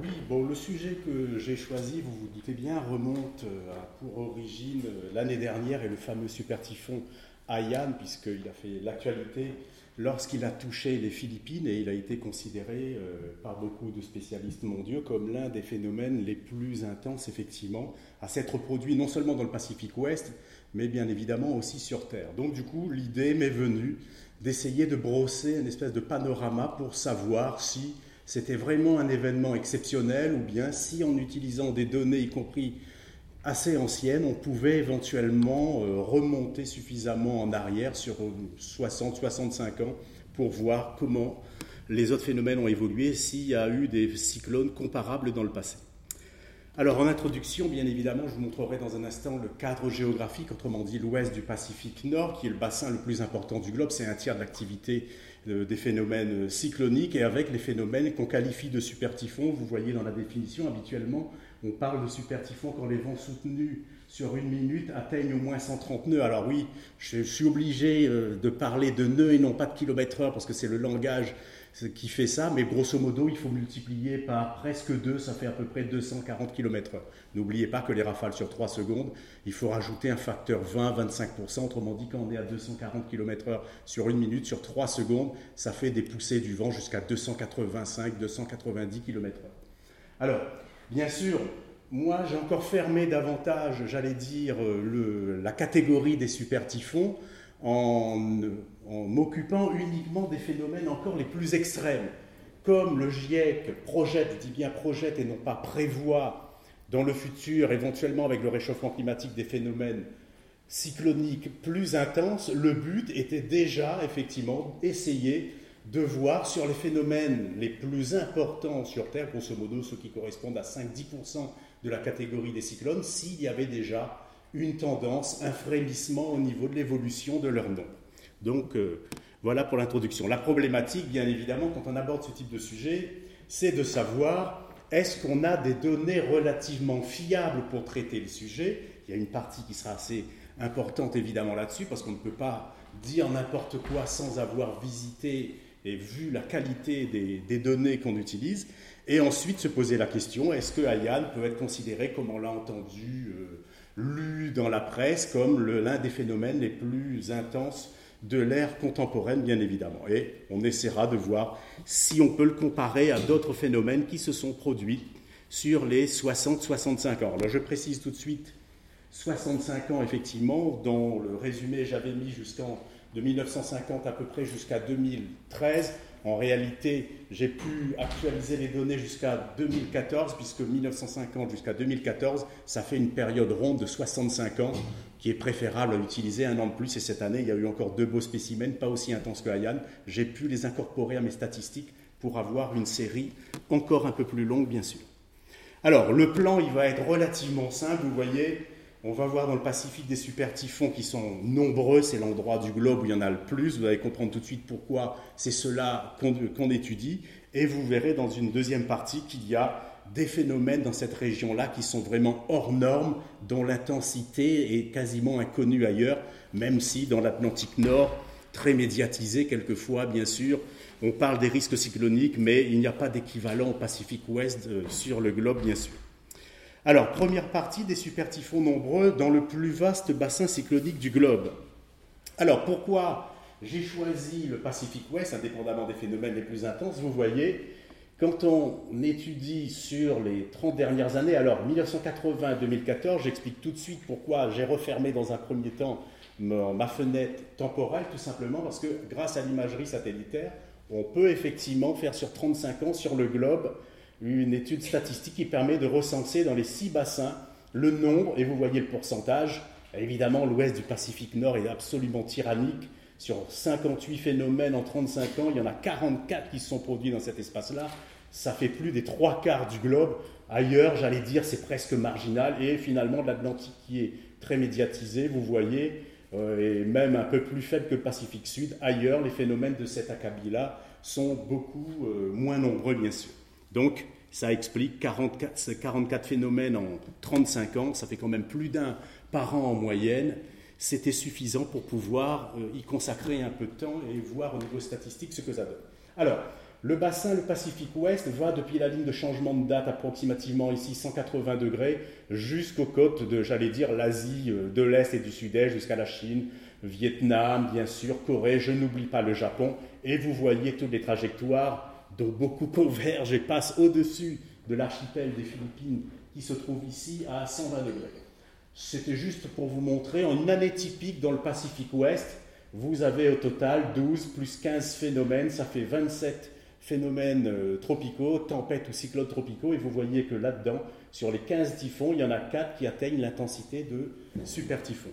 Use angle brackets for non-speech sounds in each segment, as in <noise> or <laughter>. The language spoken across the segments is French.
Oui, bon, le sujet que j'ai choisi, vous vous doutez bien, remonte à pour origine l'année dernière et le fameux super typhon Haiyan, puisqu'il a fait l'actualité lorsqu'il a touché les Philippines et il a été considéré euh, par beaucoup de spécialistes mondiaux comme l'un des phénomènes les plus intenses, effectivement, à s'être produit non seulement dans le Pacifique Ouest, mais bien évidemment aussi sur Terre. Donc du coup, l'idée m'est venue d'essayer de brosser une espèce de panorama pour savoir si c'était vraiment un événement exceptionnel ou bien si en utilisant des données, y compris assez ancienne, on pouvait éventuellement euh, remonter suffisamment en arrière sur 60-65 ans pour voir comment les autres phénomènes ont évolué, s'il y a eu des cyclones comparables dans le passé. Alors en introduction, bien évidemment, je vous montrerai dans un instant le cadre géographique, autrement dit l'ouest du Pacifique Nord, qui est le bassin le plus important du globe, c'est un tiers de l'activité des phénomènes cycloniques, et avec les phénomènes qu'on qualifie de super typhons, vous voyez dans la définition habituellement, on parle de super typhon quand les vents soutenus sur une minute atteignent au moins 130 nœuds. Alors oui, je, suis obligé euh, de parler de nœuds et non pas de kilomètres heure parce que c'est le langage qui fait ça, mais grosso modo, il faut multiplier par presque 2, ça fait à peu près 240 km heure. N'oubliez pas que les rafales sur 3 secondes, il faut rajouter un facteur 20-25%, autrement dit, quand on est à 240 km heure sur une minute, sur 3 secondes, ça fait des poussées du vent jusqu'à 285-290 km heure. Alors, Bien sûr, moi j'ai encore fermé davantage, j'allais dire, euh, la catégorie des super typhons en, m'occupant uniquement des phénomènes encore les plus extrêmes, comme le GIEC projette, je dis bien projette et non pas prévoit dans le futur, éventuellement avec le réchauffement climatique, des phénomènes cycloniques plus intenses, le but était déjà effectivement essayer de voir sur les phénomènes les plus importants sur Terre, grosso modo ceux qui correspondent à 5-10% de la catégorie des cyclones, s'il y avait déjà une tendance, un frémissement au niveau de l'évolution de leur nom. Donc euh, voilà pour l'introduction. La problématique, bien évidemment, quand on aborde ce type de sujet, c'est de savoir est-ce qu'on a des données relativement fiables pour traiter le sujet? Il y a une partie qui sera assez importante évidemment là-dessus, parce qu'on ne peut pas dire n'importe quoi sans avoir visité et vu la qualité des, données qu'on utilise, et ensuite se poser la question, est-ce que Ayan peut être considéré, comme on l'a entendu, euh, lu dans la presse, comme l'un des phénomènes les plus intenses de l'ère contemporaine, bien évidemment. Et on essaiera de voir si on peut le comparer à d'autres phénomènes qui se sont produits sur les 60-65 ans. Alors je précise tout de suite, 65 ans, effectivement, dans le résumé, j'avais mis jusqu'en de 1950 à peu près jusqu'à 2013. En réalité, j'ai pu actualiser les données jusqu'à 2014, puisque 1950 jusqu'à 2014, ça fait une période ronde de 65 ans, qui est préférable à utiliser un an de plus. Et cette année, il y a eu encore deux beaux spécimens, pas aussi intenses que Hayan. J'ai pu les incorporer à mes statistiques pour avoir une série encore un peu plus longue, bien sûr. Alors, le plan, il va être relativement simple. Vous voyez, on va voir dans le Pacifique des super typhons qui sont nombreux, c'est l'endroit du globe où il y en a le plus. Vous allez comprendre tout de suite pourquoi c'est cela qu'on étudie. Et vous verrez dans une deuxième partie qu'il y a des phénomènes dans cette région-là qui sont vraiment hors normes, dont l'intensité est quasiment inconnue ailleurs, même si dans l'Atlantique Nord, très médiatisé quelquefois, bien sûr, on parle des risques cycloniques, mais il n'y a pas d'équivalent au Pacifique Ouest euh, sur le globe, bien sûr. Alors, première partie des super typhons nombreux dans le plus vaste bassin cyclonique du globe. Alors, pourquoi j'ai choisi le Pacifique Ouest, indépendamment des phénomènes les plus intenses? Vous voyez, quand on étudie sur les 30 dernières années, alors 1980-2014, j'explique tout de suite pourquoi j'ai refermé dans un premier temps ma fenêtre temporelle, tout simplement parce que grâce à l'imagerie satellitaire, on peut effectivement faire sur 35 ans sur le globe une étude statistique qui permet de recenser dans les six bassins le nombre, et vous voyez le pourcentage. Évidemment, l'ouest du Pacifique Nord est absolument tyrannique. Sur 58 phénomènes en 35 ans, il y en a 44 qui se sont produits dans cet espace-là. Ça fait plus des trois quarts du globe. Ailleurs, j'allais dire, c'est presque marginal. Et finalement, l'Atlantique qui est très médiatisé, vous voyez, euh, et même un peu plus faible que le Pacifique Sud. Ailleurs, les phénomènes de cet acabit-là sont beaucoup euh, moins nombreux, bien sûr. Donc, ça explique 44, 44 phénomènes en 35 ans, ça fait quand même plus d'un par an en moyenne. C'était suffisant pour pouvoir euh, y consacrer un peu de temps et voir au niveau statistique ce que ça donne. Alors, le bassin, le Pacifique Ouest, va depuis la ligne de changement de date approximativement ici 180 degrés jusqu'aux côtes de, j'allais dire, l'Asie euh, de l'Est et du Sud-Est, jusqu'à la Chine, Vietnam, bien sûr, Corée, je n'oublie pas le Japon, et vous voyez toutes les trajectoires dont beaucoup <laughs> convergent et passent au-dessus de l'archipel des Philippines qui se trouve ici à 120 degrés. C'était juste pour vous montrer, en une année typique dans le Pacifique Ouest, vous avez au total 12 plus 15 phénomènes, ça fait 27 phénomènes euh, tropicaux, tempêtes ou cyclones tropicaux, et vous voyez que là-dedans, sur les 15 typhons, il y en a 4 qui atteignent l'intensité de super typhon.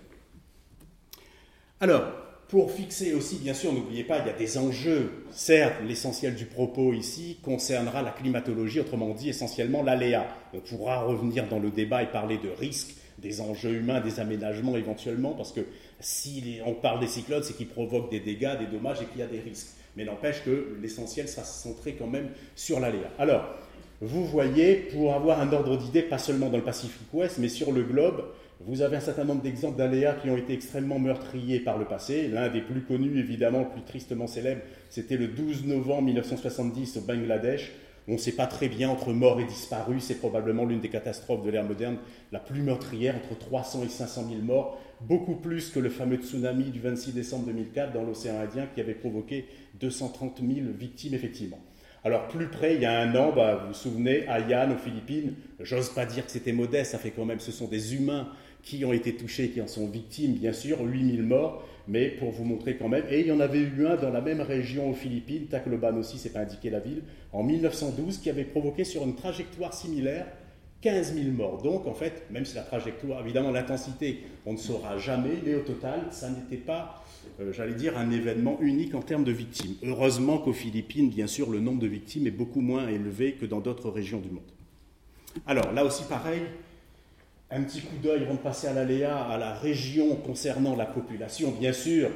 Alors, pour fixer aussi, bien sûr, n'oubliez pas, il y a des enjeux. Certes, l'essentiel du propos ici concernera la climatologie, autrement dit essentiellement l'aléa. On pourra revenir dans le débat et parler de risques, des enjeux humains, des aménagements éventuellement, parce que si on parle des cyclones, c'est qu'ils provoquent des dégâts, des dommages et qu'il y a des risques. Mais n'empêche que l'essentiel sera centré quand même sur l'aléa. Alors, vous voyez, pour avoir un ordre d'idée, pas seulement dans le Pacifique Ouest, mais sur le globe, vous avez un certain nombre d'exemples d'aléas qui ont été extrêmement meurtriers par le passé. L'un des plus connus, évidemment, le plus tristement célèbre, c'était le 12 novembre 1970 au Bangladesh. On ne sait pas très bien entre mort et disparu, c'est probablement l'une des catastrophes de l'ère moderne la plus meurtrière, entre 300 et 500 000 morts, beaucoup plus que le fameux tsunami du 26 décembre 2004 dans l'océan Indien qui avait provoqué 230 000 victimes effectivement. Alors plus près, il y a un an, bah, vous vous souvenez, à Yann, aux Philippines, j'ose pas dire que c'était modeste, ça fait quand même, ce sont des humains qui ont été touchés, qui en sont victimes, bien sûr, 8000 morts, mais pour vous montrer quand même. Et il y en avait eu un dans la même région aux Philippines, Tacloban aussi, c'est pas indiqué la ville, en 1912, qui avait provoqué sur une trajectoire similaire 15 000 morts. Donc, en fait, même si la trajectoire, évidemment, l'intensité, on ne saura jamais, mais au total, ça n'était pas, euh, j'allais dire, un événement unique en termes de victimes. Heureusement qu'aux Philippines, bien sûr, le nombre de victimes est beaucoup moins élevé que dans d'autres régions du monde. Alors, là aussi, pareil, un petit coup d'œil avant de passer à l'aléa, à la région concernant la population. Bien sûr,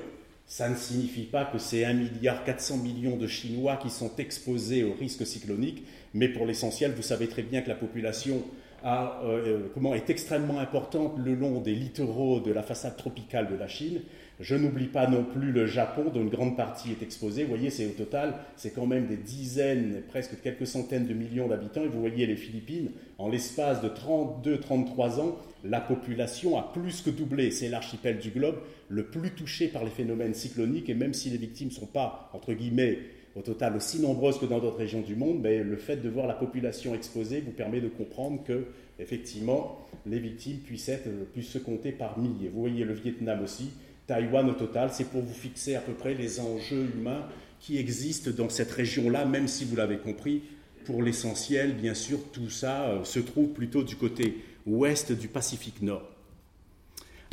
ça ne signifie pas que c'est 1,4 milliard de Chinois qui sont exposés au risque cyclonique, mais pour l'essentiel, vous savez très bien que la population euh, euh, est extrêmement importante le long des littoraux de la façade tropicale de la Chine. Je n'oublie pas non plus le Japon, dont une grande partie est exposée. Vous voyez, c'est au total, c'est quand même des dizaines, presque quelques centaines de millions d'habitants. Et vous voyez les Philippines, en l'espace de 32-33 ans, la population a plus que doublé. C'est l'archipel du globe le plus touché par les phénomènes cycloniques. Et même si les victimes ne sont pas, entre guillemets, au total aussi nombreuses que dans d'autres régions du monde, mais le fait de voir la population exposée vous permet de comprendre que, effectivement, les victimes puissent, être, puissent se compter par milliers. Vous voyez le Vietnam aussi, Taïwan au total, c'est pour vous fixer à peu près les enjeux humains qui existent dans cette région-là, même si vous l'avez compris, pour l'essentiel, bien sûr, tout ça euh, se trouve plutôt du côté ouest du Pacifique Nord.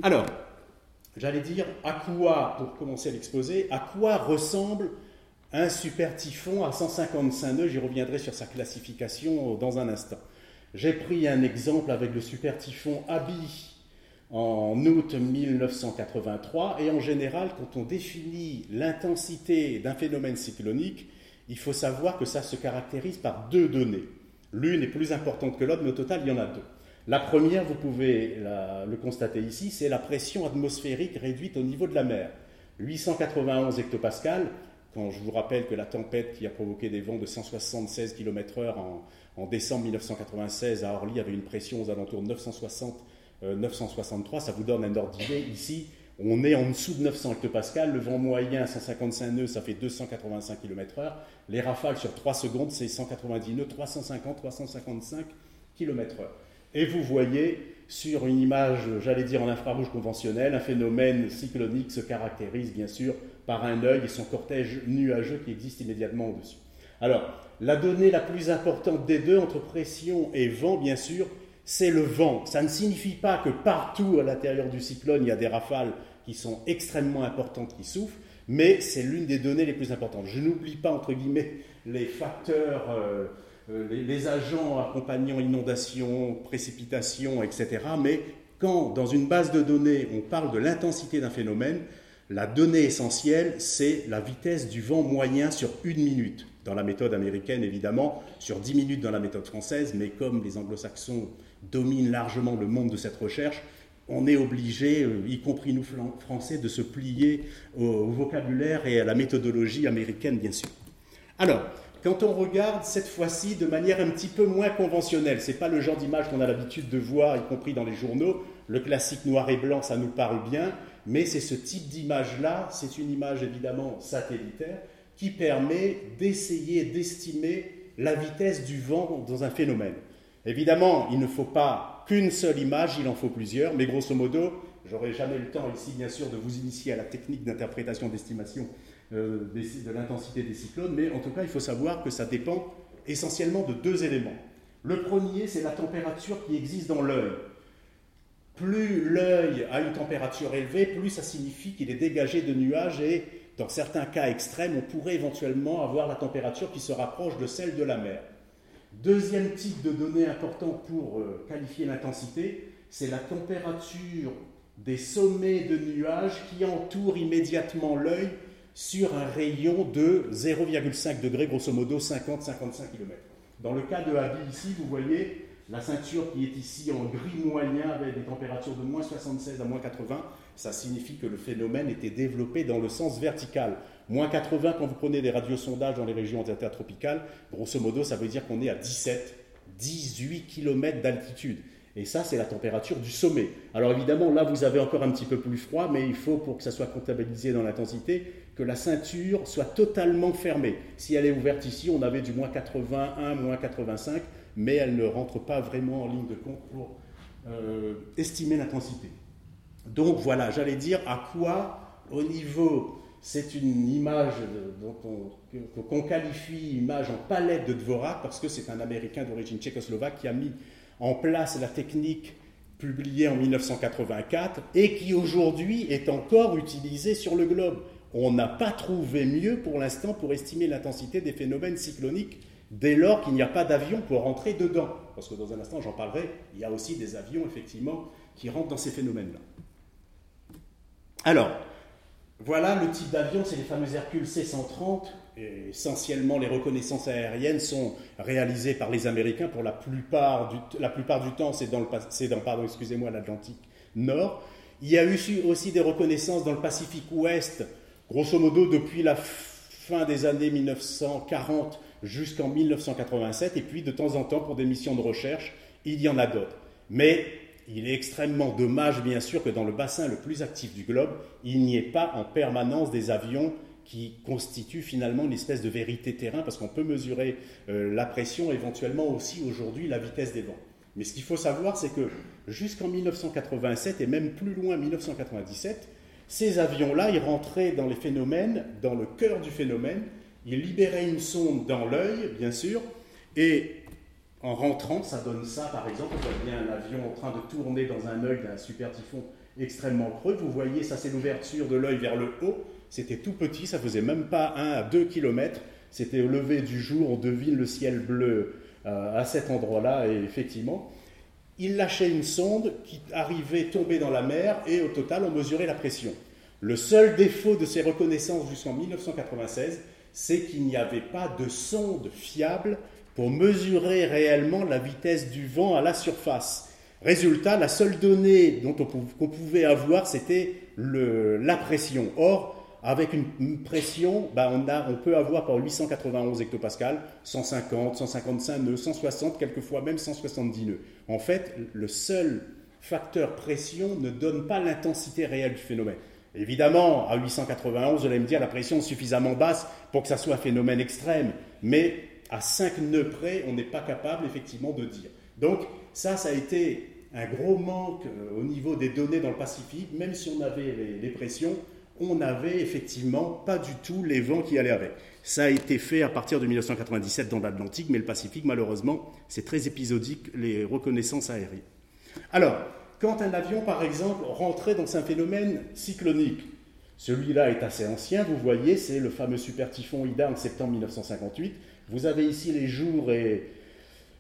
Alors, j'allais dire à quoi, pour commencer l'exposé, à quoi ressemble un super typhon à 155 nœuds? J'y reviendrai sur sa classification dans un instant. J'ai pris un exemple avec le super typhon Abi en août 1983. Et en général, quand on définit l'intensité d'un phénomène cyclonique, il faut savoir que ça se caractérise par deux données. L'une est plus importante que l'autre, mais au total, il y en a deux. La première, vous pouvez le constater ici, c'est la pression atmosphérique réduite au niveau de la mer. 891 hectopascales, quand je vous rappelle que la tempête qui a provoqué des vents de 176 km/h en, en décembre 1996 à Orly avait une pression aux alentours de 960 963, euh, ça vous donne un ordre d'idée. Ici, on est en dessous de 900 hectopascales. Le vent moyen, 155 nœuds, ça fait 285 km/h. Les rafales sur 3 secondes, c'est 190 nœuds, 350, 355 km/h. Et vous voyez sur une image, j'allais dire en infrarouge conventionnel, un phénomène cyclonique se caractérise bien sûr par un œil et son cortège nuageux qui existe immédiatement au-dessus. Alors, la donnée la plus importante des deux, entre pression et vent, bien sûr, c'est le vent. Ça ne signifie pas que partout à l'intérieur du cyclone, il y a des rafales qui sont extrêmement importantes qui souffrent, mais c'est l'une des données les plus importantes. Je n'oublie pas, entre guillemets, les facteurs, euh, euh, les, agents accompagnant inondations, précipitations, etc. Mais quand, dans une base de données, on parle de l'intensité d'un phénomène, la donnée essentielle, c'est la vitesse du vent moyen sur une minute. Dans la méthode américaine, évidemment, sur 10 minutes dans la méthode française, mais comme les anglo-saxons domine largement le monde de cette recherche, on est obligé, euh, y compris nous Français, de se plier au, vocabulaire et à la méthodologie américaine, bien sûr. Alors, quand on regarde cette fois-ci de manière un petit peu moins conventionnelle, c'est pas le genre d'image qu'on a l'habitude de voir, y compris dans les journaux, le classique noir et blanc, ça nous parle bien, mais c'est ce type d'image-là, c'est une image évidemment satellitaire, qui permet d'essayer d'estimer la vitesse du vent dans un phénomène. Évidemment, il ne faut pas qu'une seule image, il en faut plusieurs, mais grosso modo, j'aurai jamais le temps ici, bien sûr, de vous initier à la technique d'interprétation d'estimation euh, de l'intensité des cyclones, mais en tout cas, il faut savoir que ça dépend essentiellement de deux éléments. Le premier, c'est la température qui existe dans l'œil. Plus l'œil a une température élevée, plus ça signifie qu'il est dégagé de nuages et dans certains cas extrêmes, on pourrait éventuellement avoir la température qui se rapproche de celle de la mer. Deuxième type de données important pour euh, qualifier l'intensité, c'est la température des sommets de nuages qui entourent immédiatement l'œil sur un rayon de 0,5 degrés, grosso modo 50-55 km. Dans le cas de Habi ici, vous voyez la ceinture qui est ici en gris moyen avec des températures de moins 76 à moins 80 ça signifie que le phénomène était développé dans le sens vertical. Moins 80 quand vous prenez des radiosondages dans les régions intertropicales, grosso modo, ça veut dire qu'on est à 17, 18 km d'altitude. Et ça, c'est la température du sommet. Alors évidemment, là, vous avez encore un petit peu plus froid, mais il faut, pour que ça soit comptabilisé dans l'intensité, que la ceinture soit totalement fermée. Si elle est ouverte ici, on avait du moins 81, moins 85, mais elle ne rentre pas vraiment en ligne de compte pour euh, estimer l'intensité. Donc voilà, j'allais dire à quoi, au niveau, c'est une image qu'on qualifie image en palette de Dvorak, parce que c'est un Américain d'origine tchécoslovaque qui a mis en place la technique publiée en 1984 et qui aujourd'hui est encore utilisée sur le globe. On n'a pas trouvé mieux pour l'instant pour estimer l'intensité des phénomènes cycloniques dès lors qu'il n'y a pas d'avion pour rentrer dedans. Parce que dans un instant, j'en parlerai, il y a aussi des avions, effectivement, qui rentrent dans ces phénomènes-là. Alors, voilà le type d'avion, c'est les fameux Hercule C-130. essentiellement, les reconnaissances aériennes sont réalisées par les Américains pour la plupart du, la plupart du temps, c'est dans, le, dans pardon, excusez-moi, l'Atlantique Nord. Il y a eu aussi des reconnaissances dans le Pacifique Ouest, grosso modo depuis la fin des années 1940 jusqu'en 1987, et puis de temps en temps pour des missions de recherche, il y en a d'autres. Mais il est extrêmement dommage, bien sûr, que dans le bassin le plus actif du globe, il n'y ait pas en permanence des avions qui constituent finalement une espèce de vérité terrain, parce qu'on peut mesurer euh, la pression, éventuellement aussi aujourd'hui la vitesse des vents. Mais ce qu'il faut savoir, c'est que jusqu'en 1987 et même plus loin 1997, ces avions-là, ils rentraient dans les phénomènes, dans le cœur du phénomène, ils libéraient une sonde dans l'œil, bien sûr, et en rentrant, ça donne ça, par exemple, vous voyez un avion en train de tourner dans un œil d'un super typhon extrêmement creux. Vous voyez, ça c'est l'ouverture de l'œil vers le haut. C'était tout petit, ça faisait même pas 1 à 2 km. C'était au lever du jour, on devine le ciel bleu euh, à cet endroit-là, et effectivement, il lâchait une sonde qui arrivait tomber dans la mer, et au total, on mesurait la pression. Le seul défaut de ces reconnaissances jusqu'en 1996, c'est qu'il n'y avait pas de sonde fiable pour mesurer réellement la vitesse du vent à la surface. Résultat, la seule donnée qu'on pouvait avoir, c'était la pression. Or, avec une, pression, bah, on, peut avoir par 891 hectopascales, 150, 155 nœuds, 160, quelquefois même 170 nœuds. En fait, le seul facteur pression ne donne pas l'intensité réelle du phénomène. Évidemment, à 891, vous allez me dire, la pression est suffisamment basse pour que ça soit un phénomène extrême, mais à 5 nœuds près, on n'est pas capable effectivement de dire. Donc ça, ça a été un gros manque euh, au niveau des données dans le Pacifique, même si on avait les, pressions, on n'avait effectivement pas du tout les vents qui allaient avec. Ça a été fait à partir de 1997 dans l'Atlantique, mais le Pacifique, malheureusement, c'est très épisodique, les reconnaissances aériennes. Alors, quand un avion, par exemple, rentrait dans un phénomène cyclonique, celui-là est assez ancien, vous voyez, c'est le fameux super typhon Ida en septembre 1958. Vous avez ici les jours et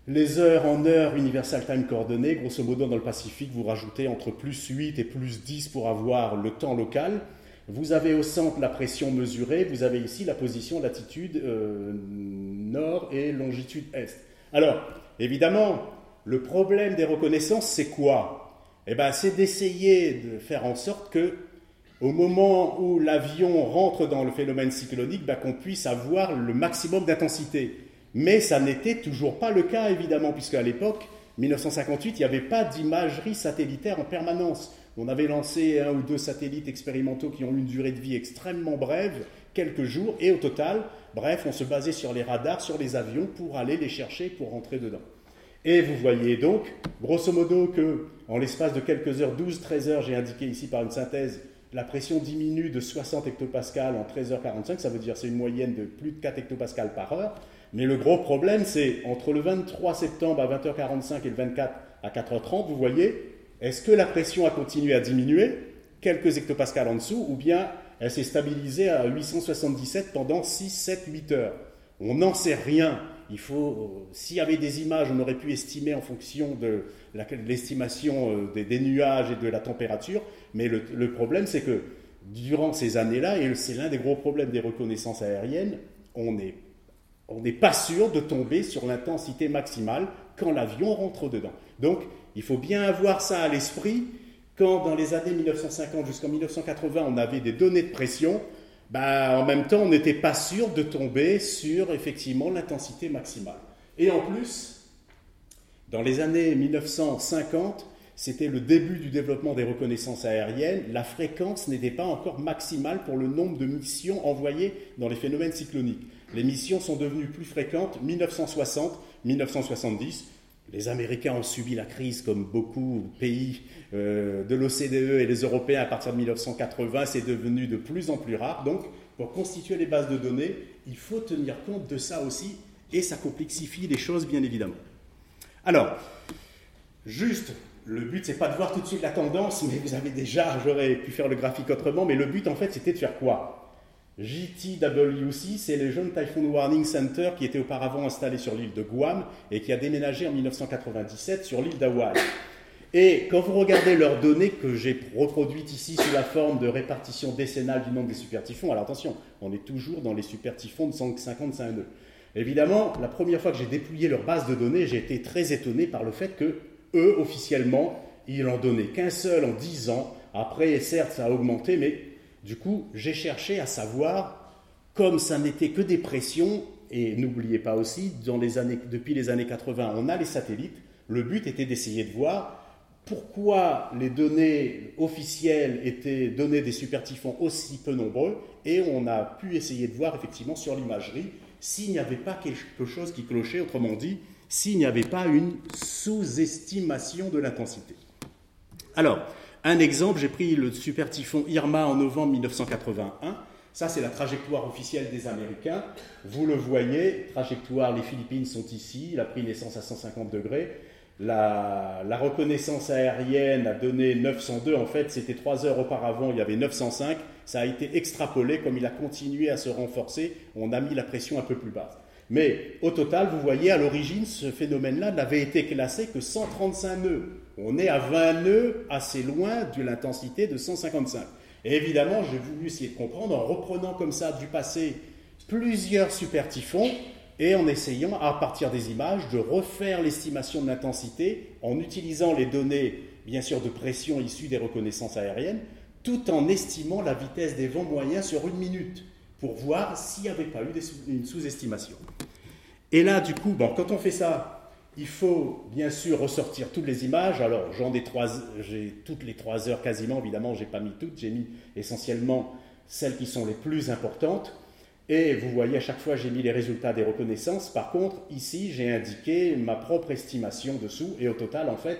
les heures en heures Universal Time coordonnées. Grosso modo, dans le Pacifique, vous rajoutez entre plus 8 et plus 10 pour avoir le temps local. Vous avez au centre la pression mesurée. Vous avez ici la position, latitude euh, nord et longitude est. Alors, évidemment, le problème des reconnaissances, c'est quoi? Eh bien, c'est d'essayer de faire en sorte que au moment où l'avion rentre dans le phénomène cyclonique, bah, qu'on puisse avoir le maximum d'intensité. Mais ça n'était toujours pas le cas, évidemment, puisque à l'époque, 1958, il n'y avait pas d'imagerie satellitaire en permanence. On avait lancé un ou deux satellites expérimentaux qui ont une durée de vie extrêmement brève, quelques jours, et au total, bref, on se basait sur les radars, sur les avions pour aller les chercher, pour rentrer dedans. Et vous voyez donc, grosso modo, que en l'espace de quelques heures, 12-13 heures, j'ai indiqué ici par une synthèse, la pression diminue de 60 hectopascales en 13h45, ça veut dire c'est une moyenne de plus de 4 hectopascales par heure. Mais le gros problème, c'est entre le 23 septembre à 20h45 et le 24 à 4h30, vous voyez, est-ce que la pression a continué à diminuer, quelques hectopascales en dessous, ou bien elle s'est stabilisée à 877 pendant 6, 7, 8 heures? On n'en sait rien. Il faut, s'il y avait des images, on aurait pu estimer en fonction de l'estimation euh, des, nuages et de la température, mais le, problème, c'est que durant ces années-là, et c'est l'un des gros problèmes des reconnaissances aériennes, on n'est on n'est pas sûr de tomber sur l'intensité maximale quand l'avion rentre dedans. Donc, il faut bien avoir ça à l'esprit. Quand dans les années 1950 jusqu'en 1980, on avait des données de pression, bah, en même temps, on n'était pas sûr de tomber sur effectivement l'intensité maximale. Et en plus, dans les années 1950, c'était le début du développement des reconnaissances aériennes. La fréquence n'était pas encore maximale pour le nombre de missions envoyées dans les phénomènes cycloniques. Les missions sont devenues plus fréquentes 1960, 1970. Les Américains ont subi la crise comme beaucoup de pays euh, de l'OCDE et les Européens à partir de 1980. C'est devenu de plus en plus rare. Donc, pour constituer les bases de données, il faut tenir compte de ça aussi et ça complexifie les choses, bien évidemment. Alors, juste, le but, c'est pas de voir tout de suite la tendance, mais vous avez déjà, j'aurais pu faire le graphique autrement, mais le but, en fait, c'était de faire quoi? JTWC, c'est le Jeune Typhoon Warning Center qui était auparavant installé sur l'île de Guam et qui a déménagé en 1997 sur l'île d'Hawaï. Et quand vous regardez leurs données que j'ai reproduites ici sous la forme de répartition décennale du nombre des super typhons, alors attention, on est toujours dans les super typhons de 155 nœuds. Évidemment, la première fois que j'ai dépouillé leur base de données, j'ai été très étonné par le fait que eux, officiellement, ils n'en donnaient qu'un seul en 10 ans. Après, certes, ça a augmenté, mais du coup, j'ai cherché à savoir, comme ça n'était que des pressions, et n'oubliez pas aussi, depuis les années 80, on a les satellites, le but était d'essayer de voir pourquoi les données officielles étaient données des supertyphons aussi peu nombreux, et on a pu essayer de voir effectivement sur l'imagerie s'il n'y avait pas quelque chose qui clochait, autrement dit, s'il n'y avait pas une sous-estimation de l'intensité. Alors, un exemple, j'ai pris le super typhon Irma en novembre 1981. Ça, c'est la trajectoire officielle des Américains. Vous le voyez, trajectoire, les Philippines sont ici, il a pris naissance à 150 degrés. La, reconnaissance aérienne a donné 902. En fait, c'était trois heures auparavant, il y avait 905. Ça a été extrapolé, comme il a continué à se renforcer, on a mis la pression un peu plus basse. Mais au total, vous voyez, à l'origine, ce phénomène-là n'avait été classé que 135 nœuds. On est à 20 nœuds, assez loin de l'intensité de 155. Et évidemment, j'ai voulu essayer de comprendre en reprenant comme ça du passé plusieurs super typhons et en essayant, à partir des images, de refaire l'estimation de l'intensité en utilisant les données, bien sûr, de pression issues des reconnaissances aériennes, tout en estimant la vitesse des vents moyens sur une minute pour voir s'il n'y avait pas eu une sous-estimation. Et là, du coup, bon, quand on fait ça, il faut bien sûr ressortir toutes les images. Alors, j'en ai j'ai toutes les trois heures quasiment, évidemment, j'ai pas mis toutes, j'ai mis essentiellement celles qui sont les plus importantes. Et vous voyez, à chaque fois, j'ai mis les résultats des reconnaissances. Par contre, ici, j'ai indiqué ma propre estimation dessous. Et au total, en fait,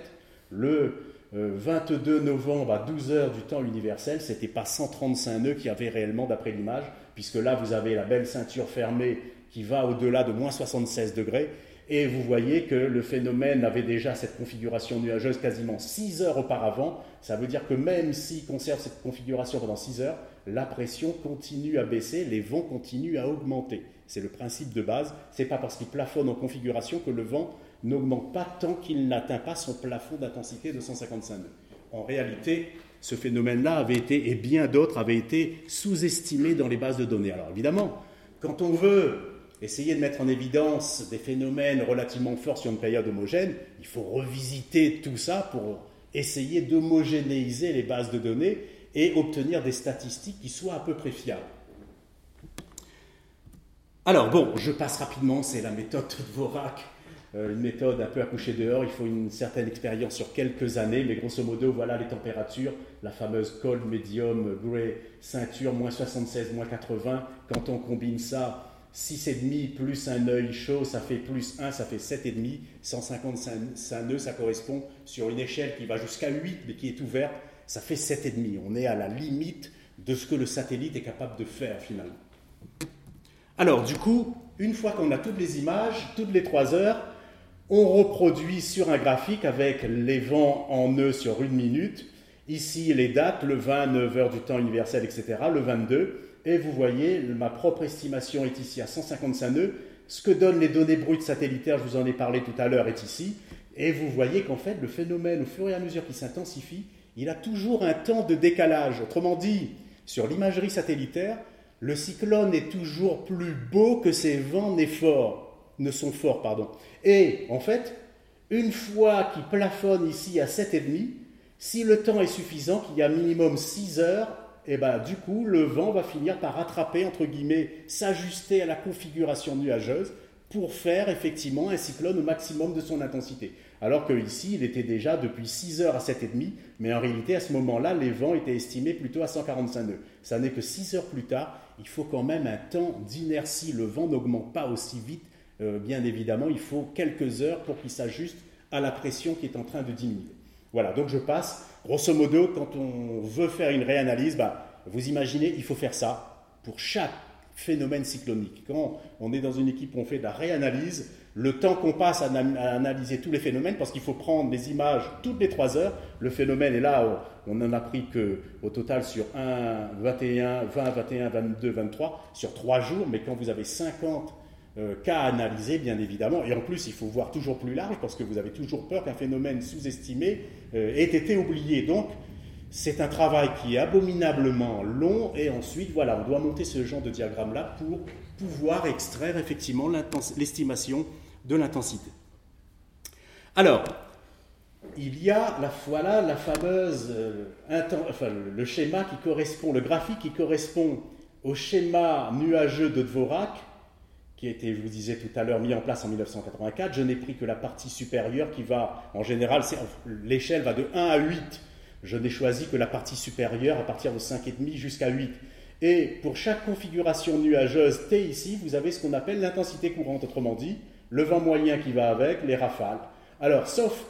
le 22 euh, novembre à 12 heures du temps universel, c'était pas 135 nœuds qui avaient réellement d'après l'image, puisque là, vous avez la belle ceinture fermée qui va au-delà de moins 76 degrés. Et vous voyez que le phénomène avait déjà cette configuration nuageuse quasiment 6 heures auparavant. Ça veut dire que même s'il conserve cette configuration pendant 6 heures, la pression continue à baisser, les vents continuent à augmenter. C'est le principe de base. Ce n'est pas parce qu'il plafonne en configuration que le vent n'augmente pas tant qu'il n'atteint pas son plafond d'intensité de 155 nœuds. En réalité, ce phénomène-là avait été, et bien d'autres, avaient été sous-estimés dans les bases de données. Alors évidemment, quand on veut essayer de mettre en évidence des phénomènes relativement forts sur une période homogène, il faut revisiter tout ça pour essayer d'homogénéiser les bases de données et obtenir des statistiques qui soient à peu près fiables. Alors bon, je passe rapidement, c'est la méthode de Dvorak, euh, une méthode un peu à coucher dehors, il faut une certaine expérience sur quelques années, mais grosso modo, voilà les températures, la fameuse cold, medium, grey, ceinture, moins 76, moins 80, quand on combine ça, 6,5 plus un œil chaud, ça fait plus 1, ça fait 7,5, 155 nœuds, ça correspond sur une échelle qui va jusqu'à 8, mais qui est ouverte, ça fait 7,5. On est à la limite de ce que le satellite est capable de faire finalement. Alors, du coup, une fois qu'on a toutes les images, toutes les 3 heures, on reproduit sur un graphique avec les vents en nœuds sur une minute. Ici, les dates, le 20, 9 heures du temps universel, etc., le 22. Et vous voyez, ma propre estimation est ici à 155 nœuds. Ce que donnent les données brutes satellitaires, je vous en ai parlé tout à l'heure, est ici. Et vous voyez qu'en fait, le phénomène, au fur et à mesure qu'il s'intensifie, il a toujours un temps de décalage. Autrement dit, sur l'imagerie satellitaire, le cyclone est toujours plus beau que ses vents ne sont forts. Pardon. Et en fait, une fois qu'il plafonne ici à 7,5, si le temps est suffisant, qu'il y a minimum 6 heures, et eh ben, du coup, le vent va finir par rattraper, entre guillemets, s'ajuster à la configuration nuageuse pour faire effectivement un cyclone au maximum de son intensité. Alors qu'ici, il était déjà depuis 6 heures à 7,5, mais en réalité, à ce moment-là, les vents étaient estimés plutôt à 145 nœuds. Ça n'est que 6 heures plus tard, il faut quand même un temps d'inertie. Le vent n'augmente pas aussi vite, euh, bien évidemment, il faut quelques heures pour qu'il s'ajuste à la pression qui est en train de diminuer. Voilà, donc je passe. Grosso modo, quand on veut faire une réanalyse, bah, vous imaginez, il faut faire ça pour chaque phénomène cyclonique. Quand on est dans une équipe on fait de la réanalyse, le temps qu'on passe à, analyser tous les phénomènes, parce qu'il faut prendre des images toutes les trois heures, le phénomène est là, on n'en a pris qu'au total sur 1, 21, 20, 21, 22, 23, sur trois jours, mais quand vous avez 50 euh, cas à analyser, bien évidemment, et en plus il faut voir toujours plus large, parce que vous avez toujours peur qu'un phénomène sous-estimé euh, ait été oublié. Donc, c'est un travail qui est abominablement long et ensuite, voilà, on doit monter ce genre de diagramme-là pour pouvoir extraire effectivement l'estimation de l'intensité. Alors, il y a la, voilà la fameuse, euh, enfin, le schéma qui correspond, le graphique qui correspond au schéma nuageux de Dvorak, qui a été, je vous disais tout à l'heure, mis en place en 1984. Je n'ai pris que la partie supérieure qui va, en général, l'échelle va de 1 à 8 je n'ai choisi que la partie supérieure à partir de 5,5 jusqu'à 8. Et pour chaque configuration nuageuse T ici, vous avez ce qu'on appelle l'intensité courante, autrement dit, le vent moyen qui va avec, les rafales. Alors, sauf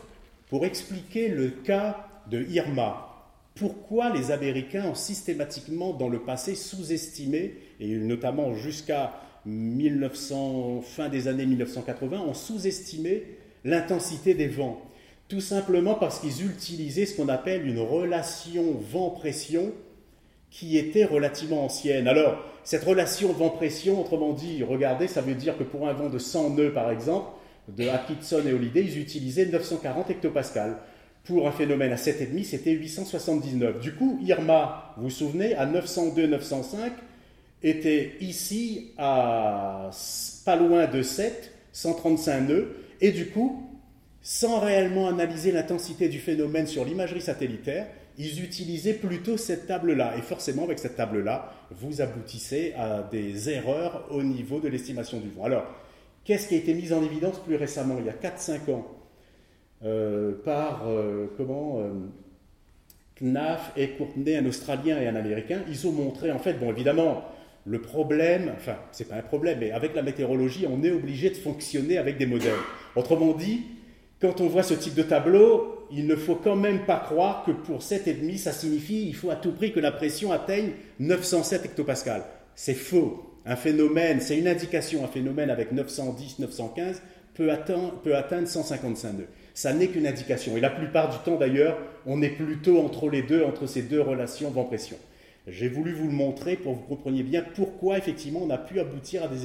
pour expliquer le cas de Irma, pourquoi les Américains ont systématiquement dans le passé sous-estimé, et notamment jusqu'à 1900, fin des années 1980, ont sous-estimé l'intensité des vents tout simplement parce qu'ils utilisaient ce qu'on appelle une relation vent-pression qui était relativement ancienne. Alors, cette relation vent-pression, autrement dit, regardez, ça veut dire que pour un vent de 100 nœuds, par exemple, de Atkinson et Holiday, ils utilisaient 940 hectopascales. Pour un phénomène à 7,5, c'était 879. Du coup, Irma, vous vous souvenez, à 902-905, était ici à pas loin de 7, 135 nœuds, et du coup, sans réellement analyser l'intensité du phénomène sur l'imagerie satellitaire, ils utilisaient plutôt cette table-là. Et forcément, avec cette table-là, vous aboutissez à des erreurs au niveau de l'estimation du vent. Alors, qu'est-ce qui a été mis en évidence plus récemment, il y a 4-5 ans, euh, par euh, comment euh, Knaf et Courtenay, un Australien et un Américain? Ils ont montré, en fait, bon, évidemment, le problème, enfin, c'est pas un problème, mais avec la météorologie, on est obligé de fonctionner avec des modèles. Autrement dit, quand on voit ce type de tableau, il ne faut quand même pas croire que pour 7,5, ça signifie qu'il faut à tout prix que la pression atteigne 907 hectopascales. C'est faux. Un phénomène, c'est une indication, un phénomène avec 910, 915 peut atteindre, peut atteindre 155 nœuds. Ça n'est qu'une indication. Et la plupart du temps, d'ailleurs, on est plutôt entre les deux, entre ces deux relations vent-pression. J'ai voulu vous le montrer pour que vous compreniez bien pourquoi, effectivement, on a pu aboutir à des,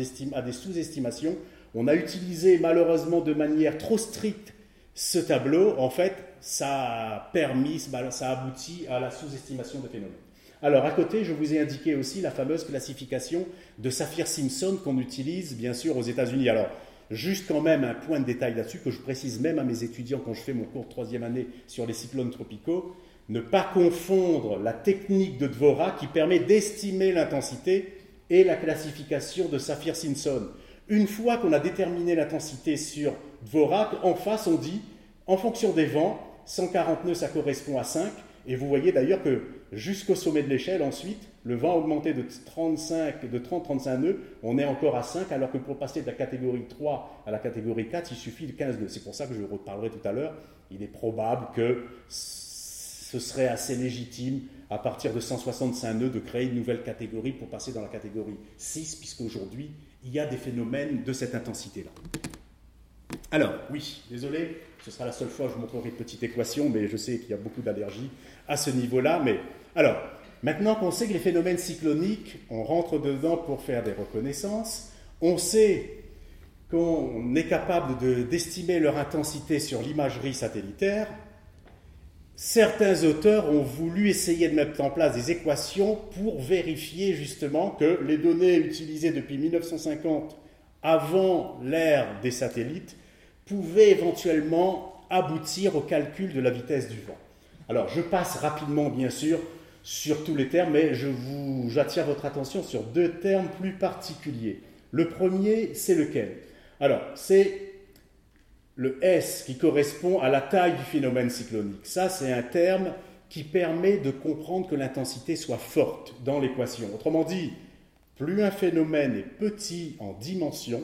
des sous-estimations. On a utilisé, malheureusement, de manière trop stricte ce tableau, en fait, ça a permis, ça a abouti à la sous-estimation de phénomènes. Alors, à côté, je vous ai indiqué aussi la fameuse classification de Saphir-Simpson qu'on utilise, bien sûr, aux États-Unis. Alors, juste quand même un point de détail là-dessus, que je précise même à mes étudiants quand je fais mon cours de troisième année sur les cyclones tropicaux. Ne pas confondre la technique de Dvorak qui permet d'estimer l'intensité et la classification de Saphir-Simpson. Une fois qu'on a déterminé l'intensité sur Dvorak, en face on dit, en fonction des vents, 140 nœuds ça correspond à 5, et vous voyez d'ailleurs que jusqu'au sommet de l'échelle, ensuite, le vent a augmenté de 35, de 30-35 nœuds, on est encore à 5, alors que pour passer de la catégorie 3 à la catégorie 4, il suffit de 15 nœuds. C'est pour ça que je reparlerai tout à l'heure. Il est probable que ce serait assez légitime à partir de 165 nœuds de créer une nouvelle catégorie pour passer dans la catégorie 6, puisqu'aujourd'hui, il y a des phénomènes de cette intensité-là. Alors, oui, désolé, ce sera la seule fois que je vous montrerai une petite équation, mais je sais qu'il y a beaucoup d'allergies à ce niveau-là. Mais alors, maintenant qu'on sait que les phénomènes cycloniques, on rentre dedans pour faire des reconnaissances, on sait qu'on est capable d'estimer leur intensité sur l'imagerie satellitaire, certains auteurs ont voulu essayer de mettre en place des équations pour vérifier justement que les données utilisées depuis 1950, avant l'ère des satellites, pouvaient éventuellement aboutir au calcul de la vitesse du vent. Alors, je passe rapidement, bien sûr, sur tous les termes, mais j'attire votre attention sur deux termes plus particuliers. Le premier, c'est lequel? Alors, c'est le S qui correspond à la taille du phénomène cyclonique. Ça, c'est un terme qui permet de comprendre que l'intensité soit forte dans l'équation. Autrement dit, plus un phénomène est petit en dimension,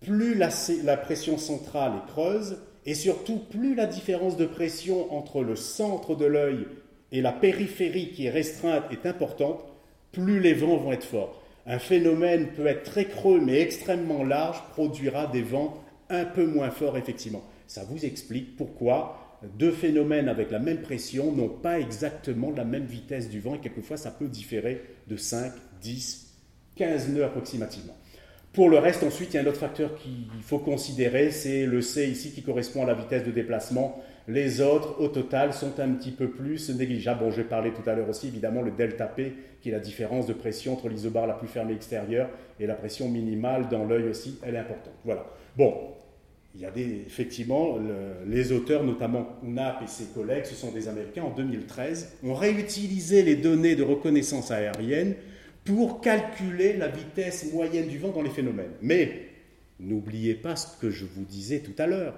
plus la, la, pression centrale est creuse, et surtout plus la différence de pression entre le centre de l'œil et la périphérie qui est restreinte est importante, plus les vents vont être forts. Un phénomène peut être très creux mais extrêmement large, produira des vents un peu moins fort, effectivement. Ça vous explique pourquoi deux phénomènes avec la même pression n'ont pas exactement la même vitesse du vent et quelquefois ça peut différer de 5, 10, 15 nœuds approximativement. Pour le reste, ensuite, il y a un autre facteur qu'il faut considérer, c'est le C ici qui correspond à la vitesse de déplacement. Les autres, au total, sont un petit peu plus négligeables. Bon, je vais parler tout à l'heure aussi, évidemment, le delta P, qui est la différence de pression entre l'isobare la plus fermée extérieure et la pression minimale dans l'œil aussi, elle est importante. Voilà. Bon, il y a des, effectivement, les auteurs, notamment Knapp et ses collègues, ce sont des Américains, en 2013, ont réutilisé les données de reconnaissance aérienne pour calculer la vitesse moyenne du vent dans les phénomènes. Mais n'oubliez pas ce que je vous disais tout à l'heure.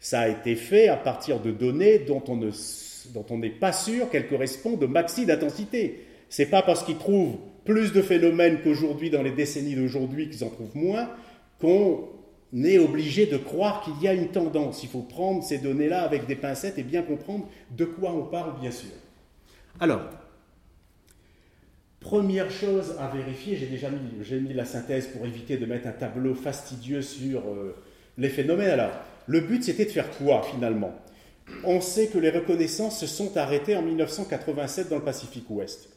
Ça a été fait à partir de données dont on n'est pas sûr qu'elles correspondent au maxi d'intensité. C'est pas parce qu'ils trouvent plus de phénomènes qu'aujourd'hui dans les décennies d'aujourd'hui qu'ils en trouvent moins qu'on n'est obligé de croire qu'il y a une tendance. Il faut prendre ces données-là avec des pincettes et bien comprendre de quoi on parle, bien sûr. Alors, première chose à vérifier, j'ai déjà mis, mis, la synthèse pour éviter de mettre un tableau fastidieux sur euh, les phénomènes. Alors, le but, c'était de faire quoi finalement? On sait que les reconnaissances se sont arrêtées en 1987 dans le Pacifique Ouest.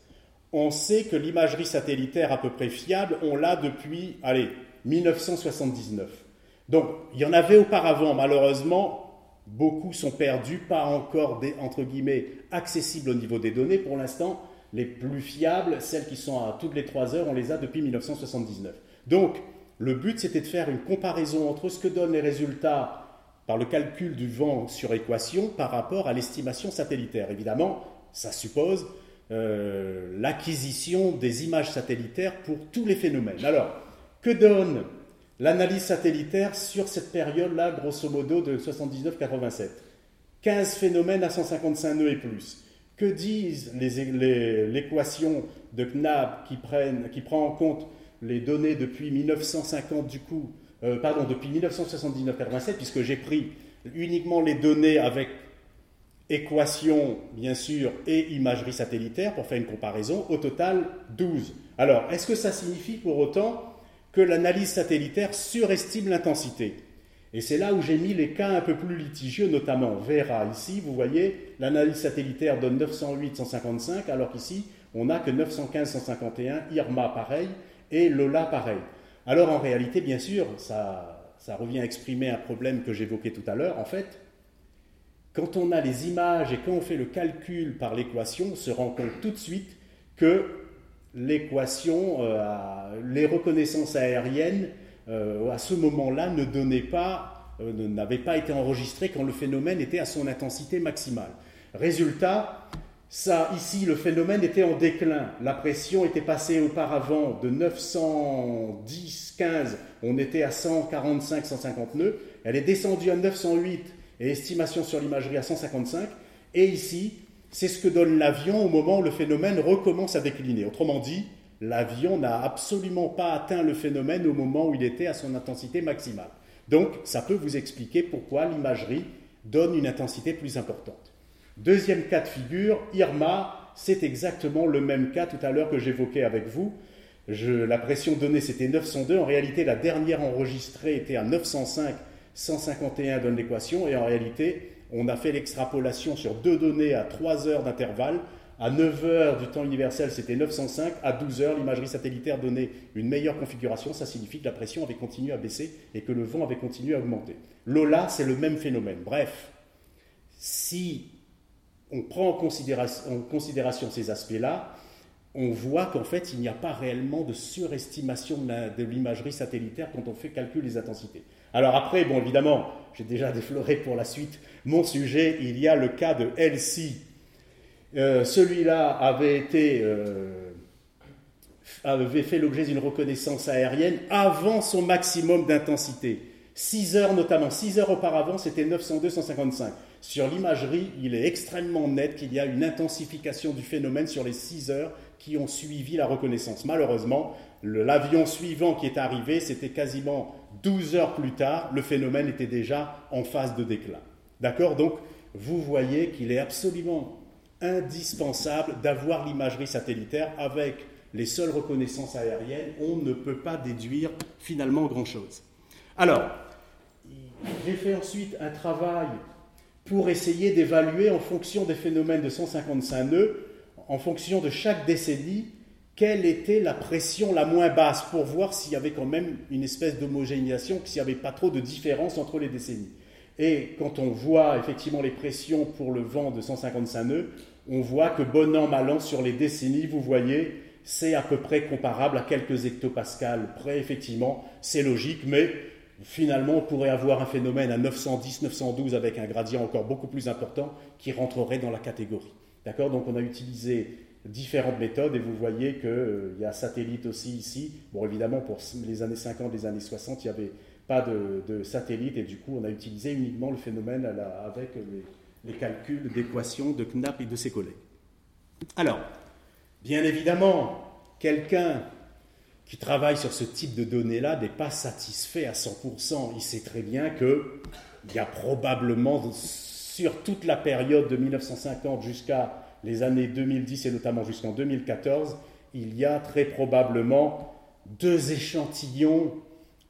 On sait que l'imagerie satellitaire à peu près fiable, on l'a depuis, allez, 1979. Donc, il y en avait auparavant, malheureusement, beaucoup sont perdus, pas encore, des, entre guillemets, accessibles au niveau des données. Pour l'instant, les plus fiables, celles qui sont à toutes les trois heures, on les a depuis 1979. Donc, le but, c'était de faire une comparaison entre ce que donnent les résultats par le calcul du vent sur équation par rapport à l'estimation satellitaire. Évidemment, ça suppose euh, l'acquisition des images satellitaires pour tous les phénomènes. Alors, que donne l'analyse satellitaire sur cette période-là, grosso modo, de 79-87. 15 phénomènes à 155 nœuds et plus. Que disent l'équation de Knapp qui, qui, prend en compte les données depuis 1950 du coup, euh, pardon, depuis 1979-87, puisque j'ai pris uniquement les données avec équation, bien sûr, et imagerie satellitaire pour faire une comparaison, au total 12. Alors, est-ce que ça signifie pour autant que l'analyse satellitaire surestime l'intensité. Et c'est là où j'ai mis les cas un peu plus litigieux, notamment Vera. Ici, vous voyez, l'analyse satellitaire donne 908-155, alors qu'ici, on n'a que 915-151, Irma pareil, et Lola pareil. Alors en réalité, bien sûr, ça, ça revient à exprimer un problème que j'évoquais tout à l'heure. En fait, quand on a les images et quand on fait le calcul par l'équation, on se rend compte tout de suite que l'équation, euh, les reconnaissances aériennes euh, à ce moment-là ne donnaient pas, euh, n'avaient pas été enregistrées quand le phénomène était à son intensité maximale. Résultat, ça, ici, le phénomène était en déclin. La pression était passée auparavant de 910, 15, on était à 145, 150 nœuds. Elle est descendue à 908 et estimation sur l'imagerie à 155. Et ici, c'est ce que donne l'avion au moment où le phénomène recommence à décliner. Autrement dit, l'avion n'a absolument pas atteint le phénomène au moment où il était à son intensité maximale. Donc, ça peut vous expliquer pourquoi l'imagerie donne une intensité plus importante. Deuxième cas de figure, Irma, c'est exactement le même cas tout à l'heure que j'évoquais avec vous. la pression donnée, c'était 902. En réalité, la dernière enregistrée était à 905. 151 donne l'équation. Et en réalité, on a fait l'extrapolation sur deux données à 3 heures d'intervalle. À 9 heures du temps universel, c'était 905. À 12 heures, l'imagerie satellitaire donnait une meilleure configuration. Ça signifie que la pression avait continué à baisser et que le vent avait continué à augmenter. Lola, c'est le même phénomène. Bref, si on prend en considération, ces aspects-là, on voit qu'en fait, il n'y a pas réellement de surestimation de l'imagerie satellitaire quand on fait calcul des intensités. Alors après, bon, évidemment, j'ai déjà défloré pour la suite mon sujet, il y a le cas de Elsie euh, celui-là avait été euh, avait fait l'objet d'une reconnaissance aérienne avant son maximum d'intensité. 6 heures notamment, 6 heures auparavant, c'était 902-155. Sur l'imagerie, il est extrêmement net qu'il y a une intensification du phénomène sur les 6 heures qui ont suivi la reconnaissance. Malheureusement, l'avion suivant qui est arrivé, c'était quasiment 12 heures plus tard, le phénomène était déjà en phase de déclin. D'accord? Donc, vous voyez qu'il est absolument indispensable d'avoir l'imagerie satellitaire avec les seules reconnaissances aériennes. On ne peut pas déduire finalement grand-chose. Alors, j'ai fait ensuite un travail pour essayer d'évaluer en fonction des phénomènes de 155 nœuds, en fonction de chaque décennie, quelle était la pression la moins basse pour voir s'il y avait quand même une espèce d'homogénéisation, s'il n'y avait pas trop de différence entre les décennies. Et quand on voit effectivement les pressions pour le vent de 155 nœuds, on voit que bon an, mal an, sur les décennies, vous voyez, c'est à peu près comparable à quelques hectopascales près, effectivement, c'est logique, mais finalement, on pourrait avoir un phénomène à 910, 912 avec un gradient encore beaucoup plus important qui rentrerait dans la catégorie. D'accord? Donc, on a utilisé différentes méthodes et vous voyez qu'il euh, y a satellite aussi ici. Bon, évidemment, pour les années 50, les années 60, il n'y avait pas de, satellite et du coup, on a utilisé uniquement le phénomène avec les, les calculs d'équations de Knapp et de ses collègues. Alors, bien évidemment, quelqu'un qui travaille sur ce type de données-là n'est pas satisfait à 100%. Il sait très bien qu'il y a probablement, sur toute la période de 1950 jusqu'à les années 2010 et notamment jusqu'en 2014, il y a très probablement deux échantillons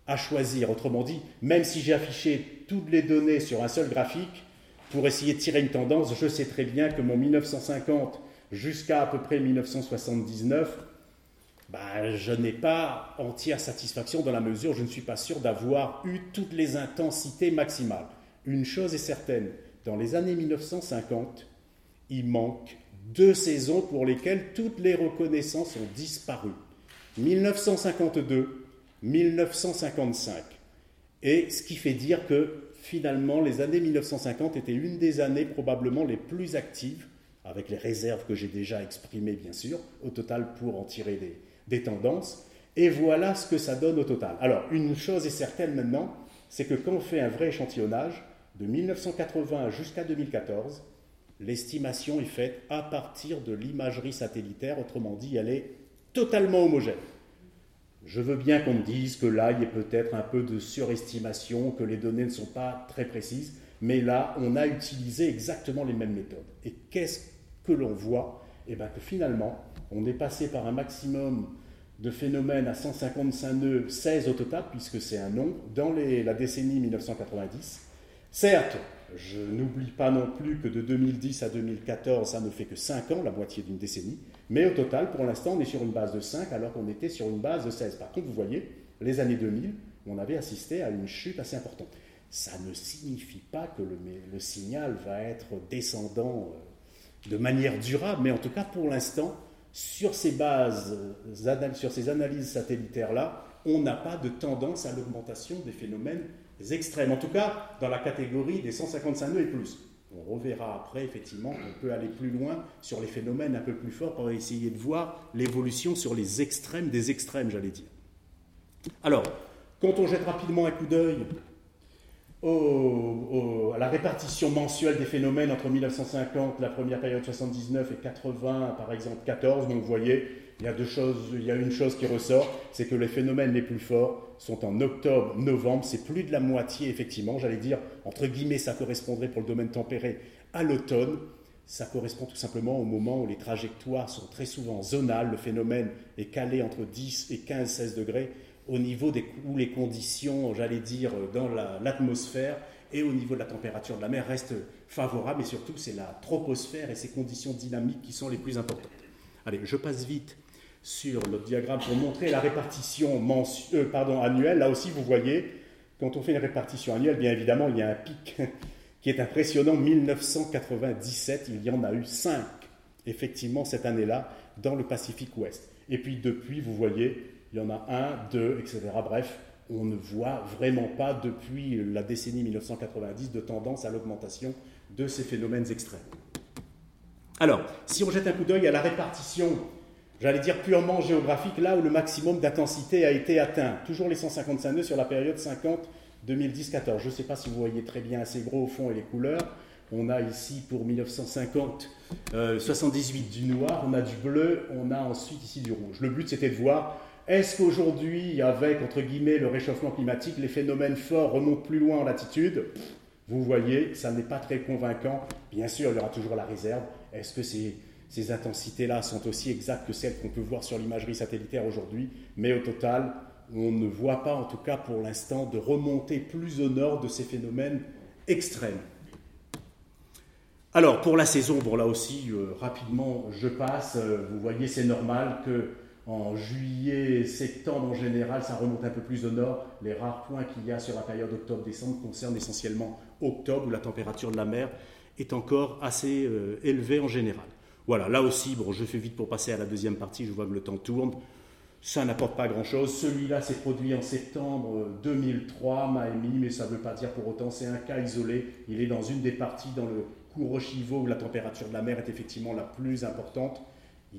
à choisir. Autrement dit, même si j'ai affiché toutes les données sur un seul graphique, pour essayer de tirer une tendance, je sais très bien que mon 1950 jusqu'à à peu près 1979, bah, je n'ai pas entière satisfaction dans la mesure où je ne suis pas sûr d'avoir eu toutes les intensités maximales. Une chose est certaine, dans les années 1950, il manque deux saisons pour lesquelles toutes les reconnaissances ont disparu. 1952, 1955. Et ce qui fait dire que finalement, les années 1950 étaient une des années probablement les plus actives, avec les réserves que j'ai déjà exprimées, bien sûr, au total pour en tirer des, tendances. Et voilà ce que ça donne au total. Alors, une chose est certaine maintenant, c'est que quand on fait un vrai échantillonnage, de 1980 jusqu'à 2014, l'estimation est faite à partir de l'imagerie satellitaire, autrement dit, elle est totalement homogène. Je veux bien qu'on me dise que là, il y a peut-être un peu de surestimation, que les données ne sont pas très précises, mais là, on a utilisé exactement les mêmes méthodes. Et qu'est-ce que l'on voit? Eh bien que finalement, on est passé par un maximum de phénomènes à 155 nœuds, 16 au total, puisque c'est un nombre, dans la décennie 1990. Certes, je n'oublie pas non plus que de 2010 à 2014, ça ne fait que 5 ans, la moitié d'une décennie. Mais au total, pour l'instant, on est sur une base de 5 alors qu'on était sur une base de 16. Par contre, vous voyez, les années 2000, on avait assisté à une chute assez importante. Ça ne signifie pas que le, signal va être descendant euh, de manière durable, mais en tout cas, pour l'instant, sur ces bases, euh, sur ces analyses satellitaires-là, on n'a pas de tendance à l'augmentation des phénomènes extrêmes. En tout cas, dans la catégorie des 155 nœuds et plus. On reverra après, effectivement, qu'on peut aller plus loin sur les phénomènes un peu plus forts pour essayer de voir l'évolution sur les extrêmes des extrêmes, j'allais dire. Alors, quand on jette rapidement un coup d'œil à la répartition mensuelle des phénomènes entre 1950, la première période 79 et 80, par exemple 14, donc vous voyez, il y a deux choses, il y a une chose qui ressort, c'est que les phénomènes les plus forts sont en octobre, novembre, c'est plus de la moitié effectivement, j'allais dire, entre guillemets, ça correspondrait pour le domaine tempéré à l'automne, ça correspond tout simplement au moment où les trajectoires sont très souvent zonales, le phénomène est calé entre 10 et 15-16 degrés, au niveau des, où les conditions, j'allais dire, dans l'atmosphère et au niveau de la température de la mer restent favorables, et surtout c'est la troposphère et ses conditions dynamiques qui sont les plus importantes. Allez, je passe vite sur le diagramme pour montrer la répartition euh, annuelle. Là aussi, vous voyez, quand on fait une répartition annuelle, bien évidemment, il y a un pic qui est impressionnant. 1997, il y en a eu 5, effectivement, cette année-là, dans le Pacifique Ouest. Et puis depuis, vous voyez, il y en a un, deux, etc. Bref, on ne voit vraiment pas depuis la décennie 1990 de tendance à l'augmentation de ces phénomènes extrêmes. Alors, si on jette un coup d'œil à la répartition, j'allais dire purement géographique, là où le maximum d'intensité a été atteint, toujours les 155 nœuds sur la période 50-2010-14. Je ne sais pas si vous voyez très bien assez gros au fond et les couleurs. On a ici pour 1950 78 euh, du noir, on a du bleu, on a ensuite ici du rouge. Le but c'était de voir est-ce qu'aujourd'hui, avec, entre guillemets, le réchauffement climatique, les phénomènes forts remontent plus loin en latitude? Vous voyez, ça n'est pas très convaincant. Bien sûr, il y aura toujours la réserve. Est-ce que ces, ces intensités-là sont aussi exactes que celles qu'on peut voir sur l'imagerie satellitaire aujourd'hui Mais au total, on ne voit pas, en tout cas pour l'instant, de remontée plus au nord de ces phénomènes extrêmes. Alors, pour la saison, bon là aussi, euh, rapidement, je passe. Euh, vous voyez, c'est normal que en juillet, septembre en général, ça remonte un peu plus au nord. Les rares points qu'il y a sur la période octobre-décembre concernent essentiellement octobre, où la température de la mer est encore assez euh, élevée en général. Voilà, là aussi, bon, je fais vite pour passer à la deuxième partie, je vois que le temps tourne. Ça n'apporte pas grand-chose. Celui-là s'est produit en septembre 2003, euh, Miami, mais ça ne veut pas dire pour autant, c'est un cas isolé. Il est dans une des parties dans le Kuroshiro où la température de la mer est effectivement la plus importante.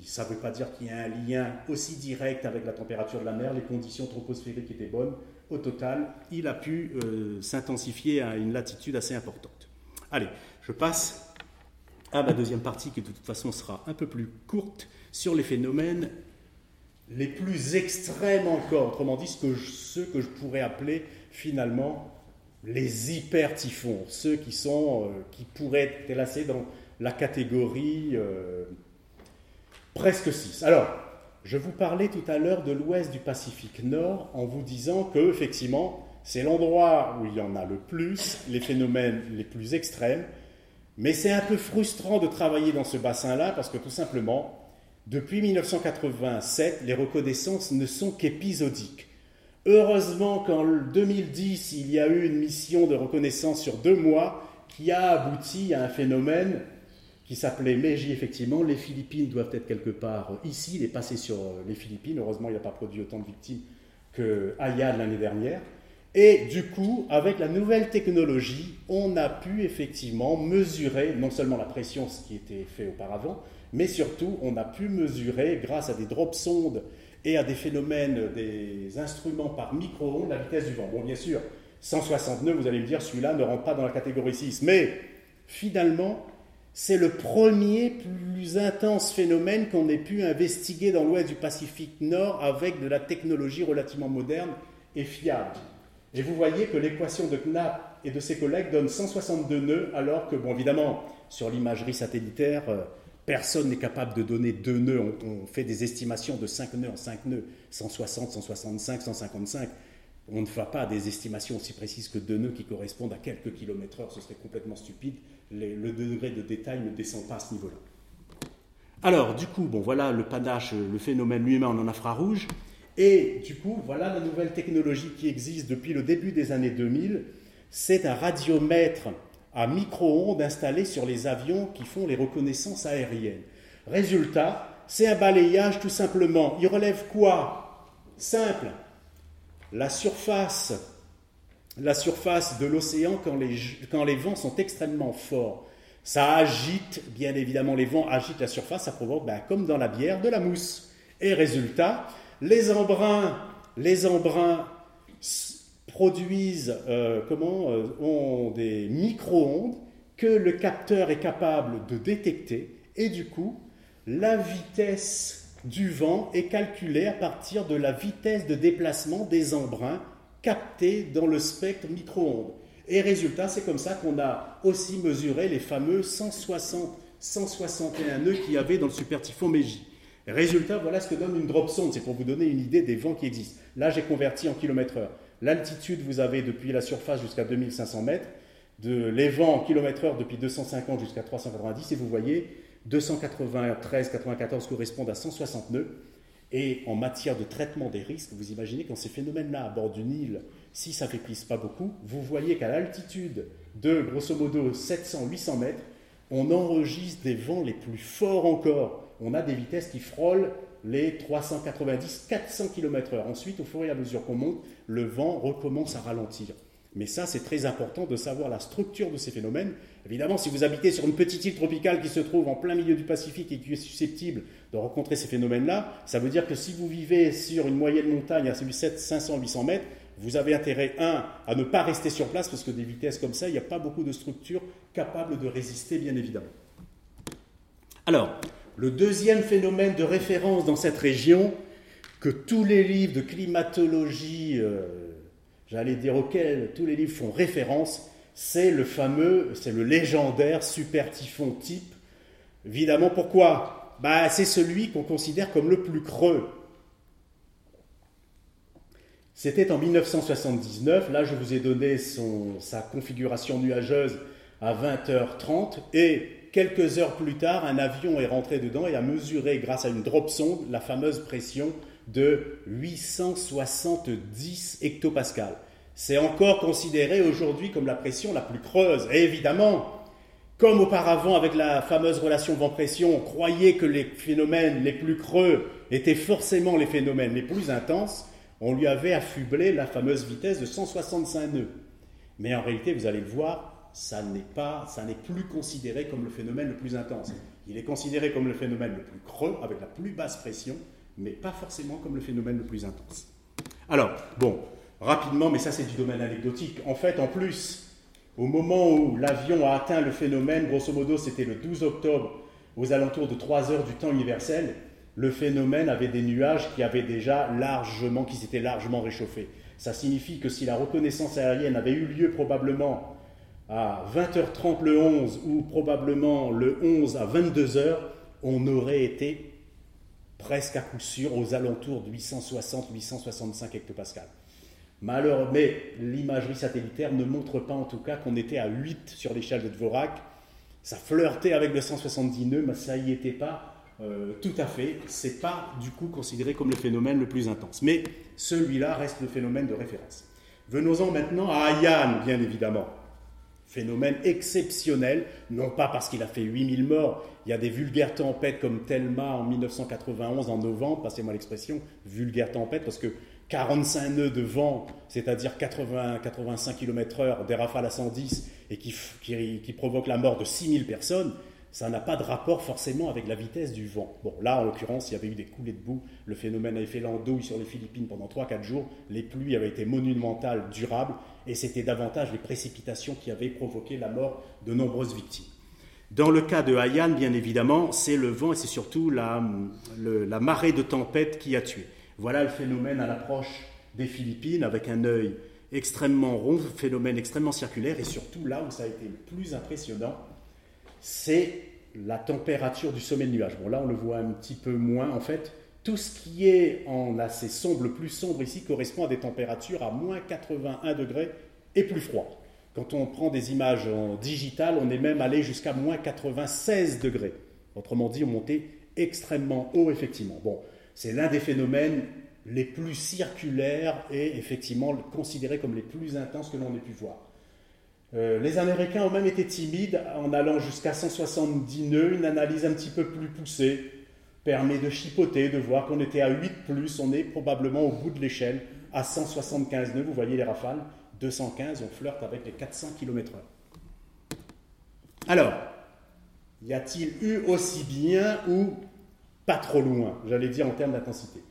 Ça ne veut pas dire qu'il y a un lien aussi direct avec la température de la mer, les conditions troposphériques étaient bonnes. Au total, il a pu euh, s'intensifier à une latitude assez importante. Allez, je passe à ma deuxième partie qui de toute façon sera un peu plus courte sur les phénomènes les plus extrêmes encore, autrement dit ceux que je pourrais appeler finalement les hyper-typhons, ceux qui, sont, euh, qui pourraient être classés dans la catégorie euh, Presque 6. Alors, je vous parlais tout à l'heure de l'ouest du Pacifique Nord en vous disant que, effectivement, c'est l'endroit où il y en a le plus, les phénomènes les plus extrêmes, mais c'est un peu frustrant de travailler dans ce bassin-là parce que tout simplement, depuis 1987, les reconnaissances ne sont qu'épisodiques. Heureusement qu'en 2010, il y a eu une mission de reconnaissance sur deux mois qui a abouti à un phénomène qui s'appelait Meiji, effectivement. Les Philippines doivent être quelque part ici. Il est sur les Philippines. Heureusement, il n'a pas produit autant de victimes que Ayad l'année dernière. Et du coup, avec la nouvelle technologie, on a pu effectivement mesurer non seulement la pression, ce qui était fait auparavant, mais surtout, on a pu mesurer, grâce à des drop sondes et à des phénomènes, des instruments par micro-ondes, la vitesse du vent. Bon, bien sûr, 169, vous allez me dire, celui-là ne rentre pas dans la catégorie 6. Mais finalement, c'est le premier plus intense phénomène qu'on ait pu investiguer dans l'ouest du Pacifique Nord avec de la technologie relativement moderne et fiable. Et vous voyez que l'équation de Knapp et de ses collègues donne 162 nœuds, alors que, bon, évidemment, sur l'imagerie satellitaire, euh, personne n'est capable de donner deux nœuds. On, fait des estimations de 5 nœuds en 5 nœuds, 160, 165, 155. On ne fait pas des estimations aussi précises que deux nœuds qui correspondent à quelques kilomètres heure, ce serait complètement stupide le degré de détail ne descend pas à ce niveau-là. Alors, du coup, bon, voilà le panache, le phénomène lui-même en infrarouge. Et du coup, voilà la nouvelle technologie qui existe depuis le début des années 2000. C'est un radiomètre à micro-ondes installé sur les avions qui font les reconnaissances aériennes. Résultat, c'est un balayage tout simplement. Il relève quoi? Simple. La surface la surface de l'océan quand les, quand les vents sont extrêmement forts. Ça agite, bien évidemment, les vents agitent la surface, ça provoque, ben, comme dans la bière, de la mousse. Et résultat, les embruns, produisent, euh, comment, euh, ont des micro-ondes que le capteur est capable de détecter, et du coup, la vitesse du vent est calculée à partir de la vitesse de déplacement des embruns captés dans le spectre micro-ondes. Et résultat, c'est comme ça qu'on a aussi mesuré les fameux 160, 161 nœuds qu'il y avait dans le super typhon Meiji. Résultat, voilà ce que donne une drop sonde. C'est pour vous donner une idée des vents qui existent. Là, j'ai converti en kilomètres heure. L'altitude, vous avez depuis la surface jusqu'à 2500 mètres, de, les vents en kilomètres heure depuis 250 jusqu'à 390, et vous voyez, 293, 94 correspondent à 160 nœuds. Et en matière de traitement des risques, vous imaginez quand ces phénomènes-là à bord d'une île, si ça ne pas beaucoup, vous voyez qu'à l'altitude de grosso modo 700-800 mètres, on enregistre des vents les plus forts encore. On a des vitesses qui frôlent les 390-400 km/h. Ensuite, au fur et à mesure qu'on monte, le vent recommence à ralentir. Mais ça, c'est très important de savoir la structure de ces phénomènes. Évidemment, si vous habitez sur une petite île tropicale qui se trouve en plein milieu du Pacifique et qui est susceptible de rencontrer ces phénomènes-là, ça veut dire que si vous vivez sur une moyenne montagne à 500-800 mètres, vous avez intérêt, un, à ne pas rester sur place, parce que des vitesses comme ça, il n'y a pas beaucoup de structures capables de résister, bien évidemment. Alors, le deuxième phénomène de référence dans cette région, que tous les livres de climatologie euh, j'allais dire auquel tous les livres font référence, c'est le fameux, c'est le légendaire super typhon type. Évidemment, pourquoi? Bah, C'est celui qu'on considère comme le plus creux. C'était en 1979, là je vous ai donné sa configuration nuageuse à 20h30 et quelques heures plus tard, un avion est rentré dedans et a mesuré grâce à une drop sonde la fameuse pression de 870 hectopascales. C'est encore considéré aujourd'hui comme la pression la plus creuse. Et évidemment, comme auparavant avec la fameuse relation vent-pression, on croyait que les phénomènes les plus creux étaient forcément les phénomènes les plus intenses, on lui avait affublé la fameuse vitesse de 165 nœuds. Mais en réalité, vous allez le voir, ça n'est pas, ça n'est plus considéré comme le phénomène le plus intense. Il est considéré comme le phénomène le plus creux, avec la plus basse pression, mais pas forcément comme le phénomène le plus intense. Alors, bon, rapidement, mais ça c'est du domaine anecdotique. En fait, en plus, au moment où l'avion a atteint le phénomène, grosso modo c'était le 12 octobre, aux alentours de 3 heures du temps universel, le phénomène avait des nuages qui avaient déjà largement, qui s'étaient largement réchauffés. Ça signifie que si la reconnaissance aérienne avait eu lieu probablement à 20h30 le 11 ou probablement le 11 à 22h, on aurait été presque à coup sûr aux alentours de 860-865 hectopascals. Malheureusement, mais l'imagerie satellitaire ne montre pas en tout cas qu'on était à 8 sur l'échelle de Dvorak. Ça flirtait avec le 170 nœuds, mais ça n'y était pas euh, tout à fait. C'est pas du coup considéré comme le phénomène le plus intense. Mais celui-là reste le phénomène de référence. Venons-en maintenant à Ayan, bien évidemment. Phénomène exceptionnel, non pas parce qu'il a fait 8000 morts, il y a des vulgaires tempêtes comme Thelma en 1991 en novembre, passez-moi l'expression, vulgaire tempête, parce que 45 nœuds de vent, c'est-à-dire 80-85 km/h, des rafales à 110, et qui, qui, provoquent la mort de 6000 personnes, ça n'a pas de rapport forcément avec la vitesse du vent. Bon, là, en l'occurrence, il y avait eu des coulées de boue, le phénomène avait fait l'andouille sur les Philippines pendant 3-4 jours, les pluies avaient été monumentales, durables, et c'était davantage les précipitations qui avaient provoqué la mort de nombreuses victimes. Dans le cas de Haiyan, bien évidemment, c'est le vent et c'est surtout la, la marée de tempête qui a tué. Voilà le phénomène à l'approche des Philippines avec un œil extrêmement rond, phénomène extrêmement circulaire et surtout là où ça a été le plus impressionnant, c'est la température du sommet de nuage. Bon là on le voit un petit peu moins en fait. Tout ce qui est en assez sombre, le plus sombre ici, correspond à des températures à moins 81 degrés et plus froid. Quand on prend des images en digital, on est même allé jusqu'à moins 96 degrés. Autrement dit, on montait extrêmement haut, effectivement. Bon, c'est l'un des phénomènes les plus circulaires et effectivement considérés comme les plus intenses que l'on ait pu voir. Euh, les Américains ont même été timides en allant jusqu'à 170 nœuds. Une analyse un petit peu plus poussée permet de chipoter, de voir qu'on était à 8 plus. On est probablement au bout de l'échelle à 175 nœuds. Vous voyez les rafales, 215, on flirte avec les 400 km/h. Alors, y a-t-il eu aussi bien ou pas trop loin, j'allais dire en termes d'intensité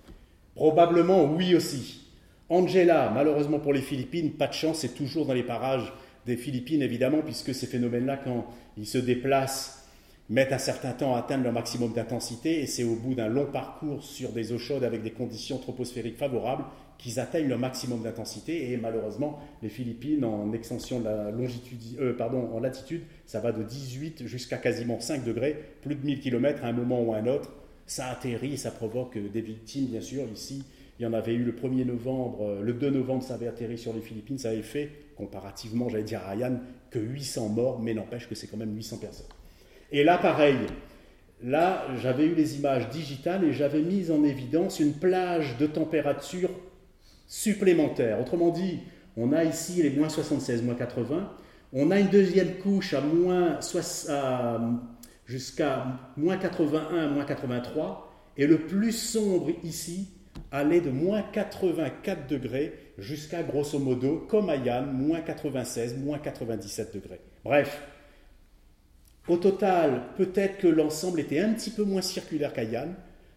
Probablement oui aussi. Angela, malheureusement pour les Philippines, pas de chance, c'est toujours dans les parages des Philippines évidemment, puisque ces phénomènes-là, quand ils se déplacent, mettent un certain temps à atteindre leur maximum d'intensité, et c'est au bout d'un long parcours sur des eaux chaudes avec des conditions troposphériques favorables qu'ils atteignent leur maximum d'intensité. Et malheureusement, les Philippines, en extension de la longitude, euh, pardon, en latitude, ça va de 18 jusqu'à quasiment 5 degrés, plus de 1000 km à un moment ou à un autre. Ça atterrit ça provoque des victimes, bien sûr. Ici, il y en avait eu le 1er novembre, euh, le 2 novembre, ça avait atterri sur les Philippines, ça avait fait, comparativement, j'allais dire à Ryan, que 800 morts, mais n'empêche que c'est quand même 800 personnes. Et là, pareil, là, j'avais eu les images digitales et j'avais mis en évidence une plage de température supplémentaire. Autrement dit, on a ici les moins 76, moins 80. On a une deuxième couche à moins jusqu'à moins 81, moins 83. Et le plus sombre ici allait de moins 84 degrés jusqu'à grosso modo, comme à Yann, moins 96, moins 97 degrés. Bref, au total, peut-être que l'ensemble était un petit peu moins circulaire qu'Ayan,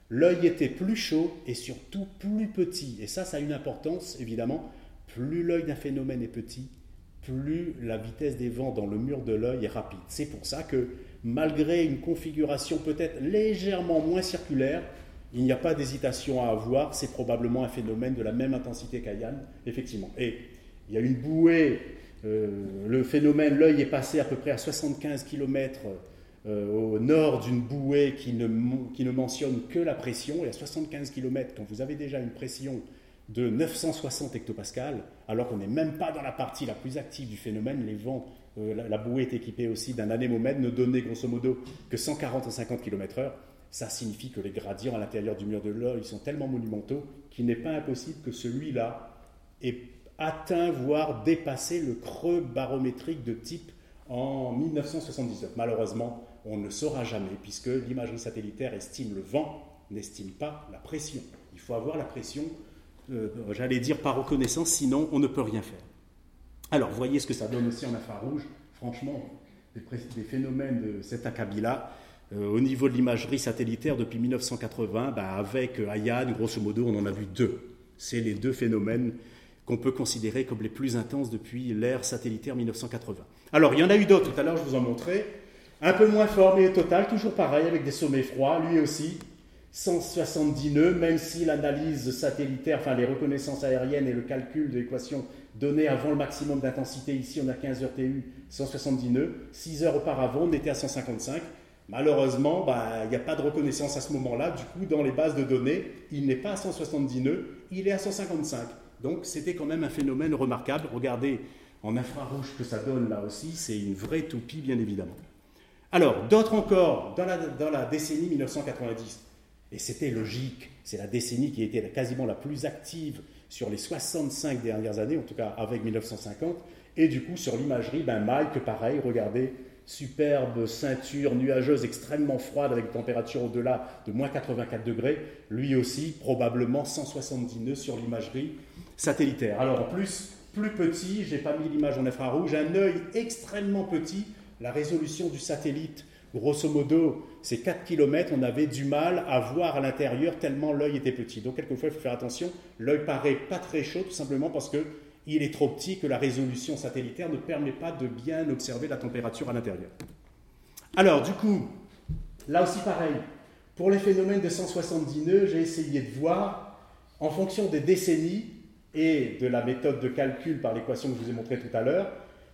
l'œil était plus chaud et surtout plus petit. Et ça, ça a une importance, évidemment. Plus l'œil d'un phénomène est petit, plus la vitesse des vents dans le mur de l'œil est rapide. C'est pour ça que, malgré une configuration peut-être légèrement moins circulaire, il n'y a pas d'hésitation à avoir, c'est probablement un phénomène de la même intensité qu'Ayan, effectivement. Et il y a une bouée euh, le phénomène, l'œil est passé à peu près à 75 km euh, au nord d'une bouée qui ne, mentionne que la pression, et à 75 km, quand vous avez déjà une pression de 960 hectopascales, alors qu'on n'est même pas dans la partie la plus active du phénomène, les vents, euh, la, bouée est équipée aussi d'un anémomètre, ne donnait grosso modo que 140 à 50 km/h. Ça signifie que les gradients à l'intérieur du mur de l'œil sont tellement monumentaux qu'il n'est pas impossible que celui-là ait atteint, voire dépassé le creux barométrique de type en 1979. Malheureusement, on ne saura jamais, puisque l'imagerie satellitaire estime le vent, n'estime pas la pression. Il faut avoir la pression, euh, j'allais dire par reconnaissance, sinon on ne peut rien faire. Alors, voyez ce que ça donne aussi en infrarouge. Franchement, des, phénomènes de cet acabit-là, au niveau de l'imagerie satellitaire depuis 1980, bah, avec Ayane, grosso modo, on en a vu deux. C'est les deux phénomènes qu'on peut considérer comme les plus intenses depuis l'ère satellitaire 1980. Alors, il y en a eu d'autres, tout à l'heure je vous en montrais, un peu moins fort, mais total, toujours pareil, avec des sommets froids, lui aussi, 170 nœuds, même si l'analyse satellitaire, enfin les reconnaissances aériennes et le calcul de l'équation donnée avant le maximum d'intensité, ici on a 15 heures TU, 170 nœuds, 6 heures auparavant on était à 155. Malheureusement, bah, il n'y a pas de reconnaissance à ce moment-là, du coup dans les bases de données, il n'est pas à 170 nœuds, il est à 155. Donc c'était quand même un phénomène remarquable. Regardez en infrarouge que ça donne là aussi, c'est une vraie toupie bien évidemment. Alors, d'autres encore, dans la, décennie 1990, et c'était logique, c'est la décennie qui était quasiment la plus active sur les 65 dernières années, en tout cas avec 1950, et du coup sur l'imagerie, ben Mike, pareil, regardez, superbe ceinture nuageuse extrêmement froide avec température au-delà de moins 84 degrés, lui aussi probablement 170 nœuds sur l'imagerie satellitaire. Alors en plus, plus petit, j'ai pas mis l'image en infrarouge, un œil extrêmement petit, la résolution du satellite, grosso modo, c'est 4 km, on avait du mal à voir à l'intérieur tellement l'œil était petit. Donc quelquefois, il faut faire attention, l'œil paraît pas très chaud tout simplement parce que il est trop petit que la résolution satellitaire ne permet pas de bien observer la température à l'intérieur. Alors, du coup, là aussi pareil, pour les phénomènes de 170 nœuds, j'ai essayé de voir, en fonction des décennies, et de la méthode de calcul par l'équation que je vous ai montrée tout à l'heure,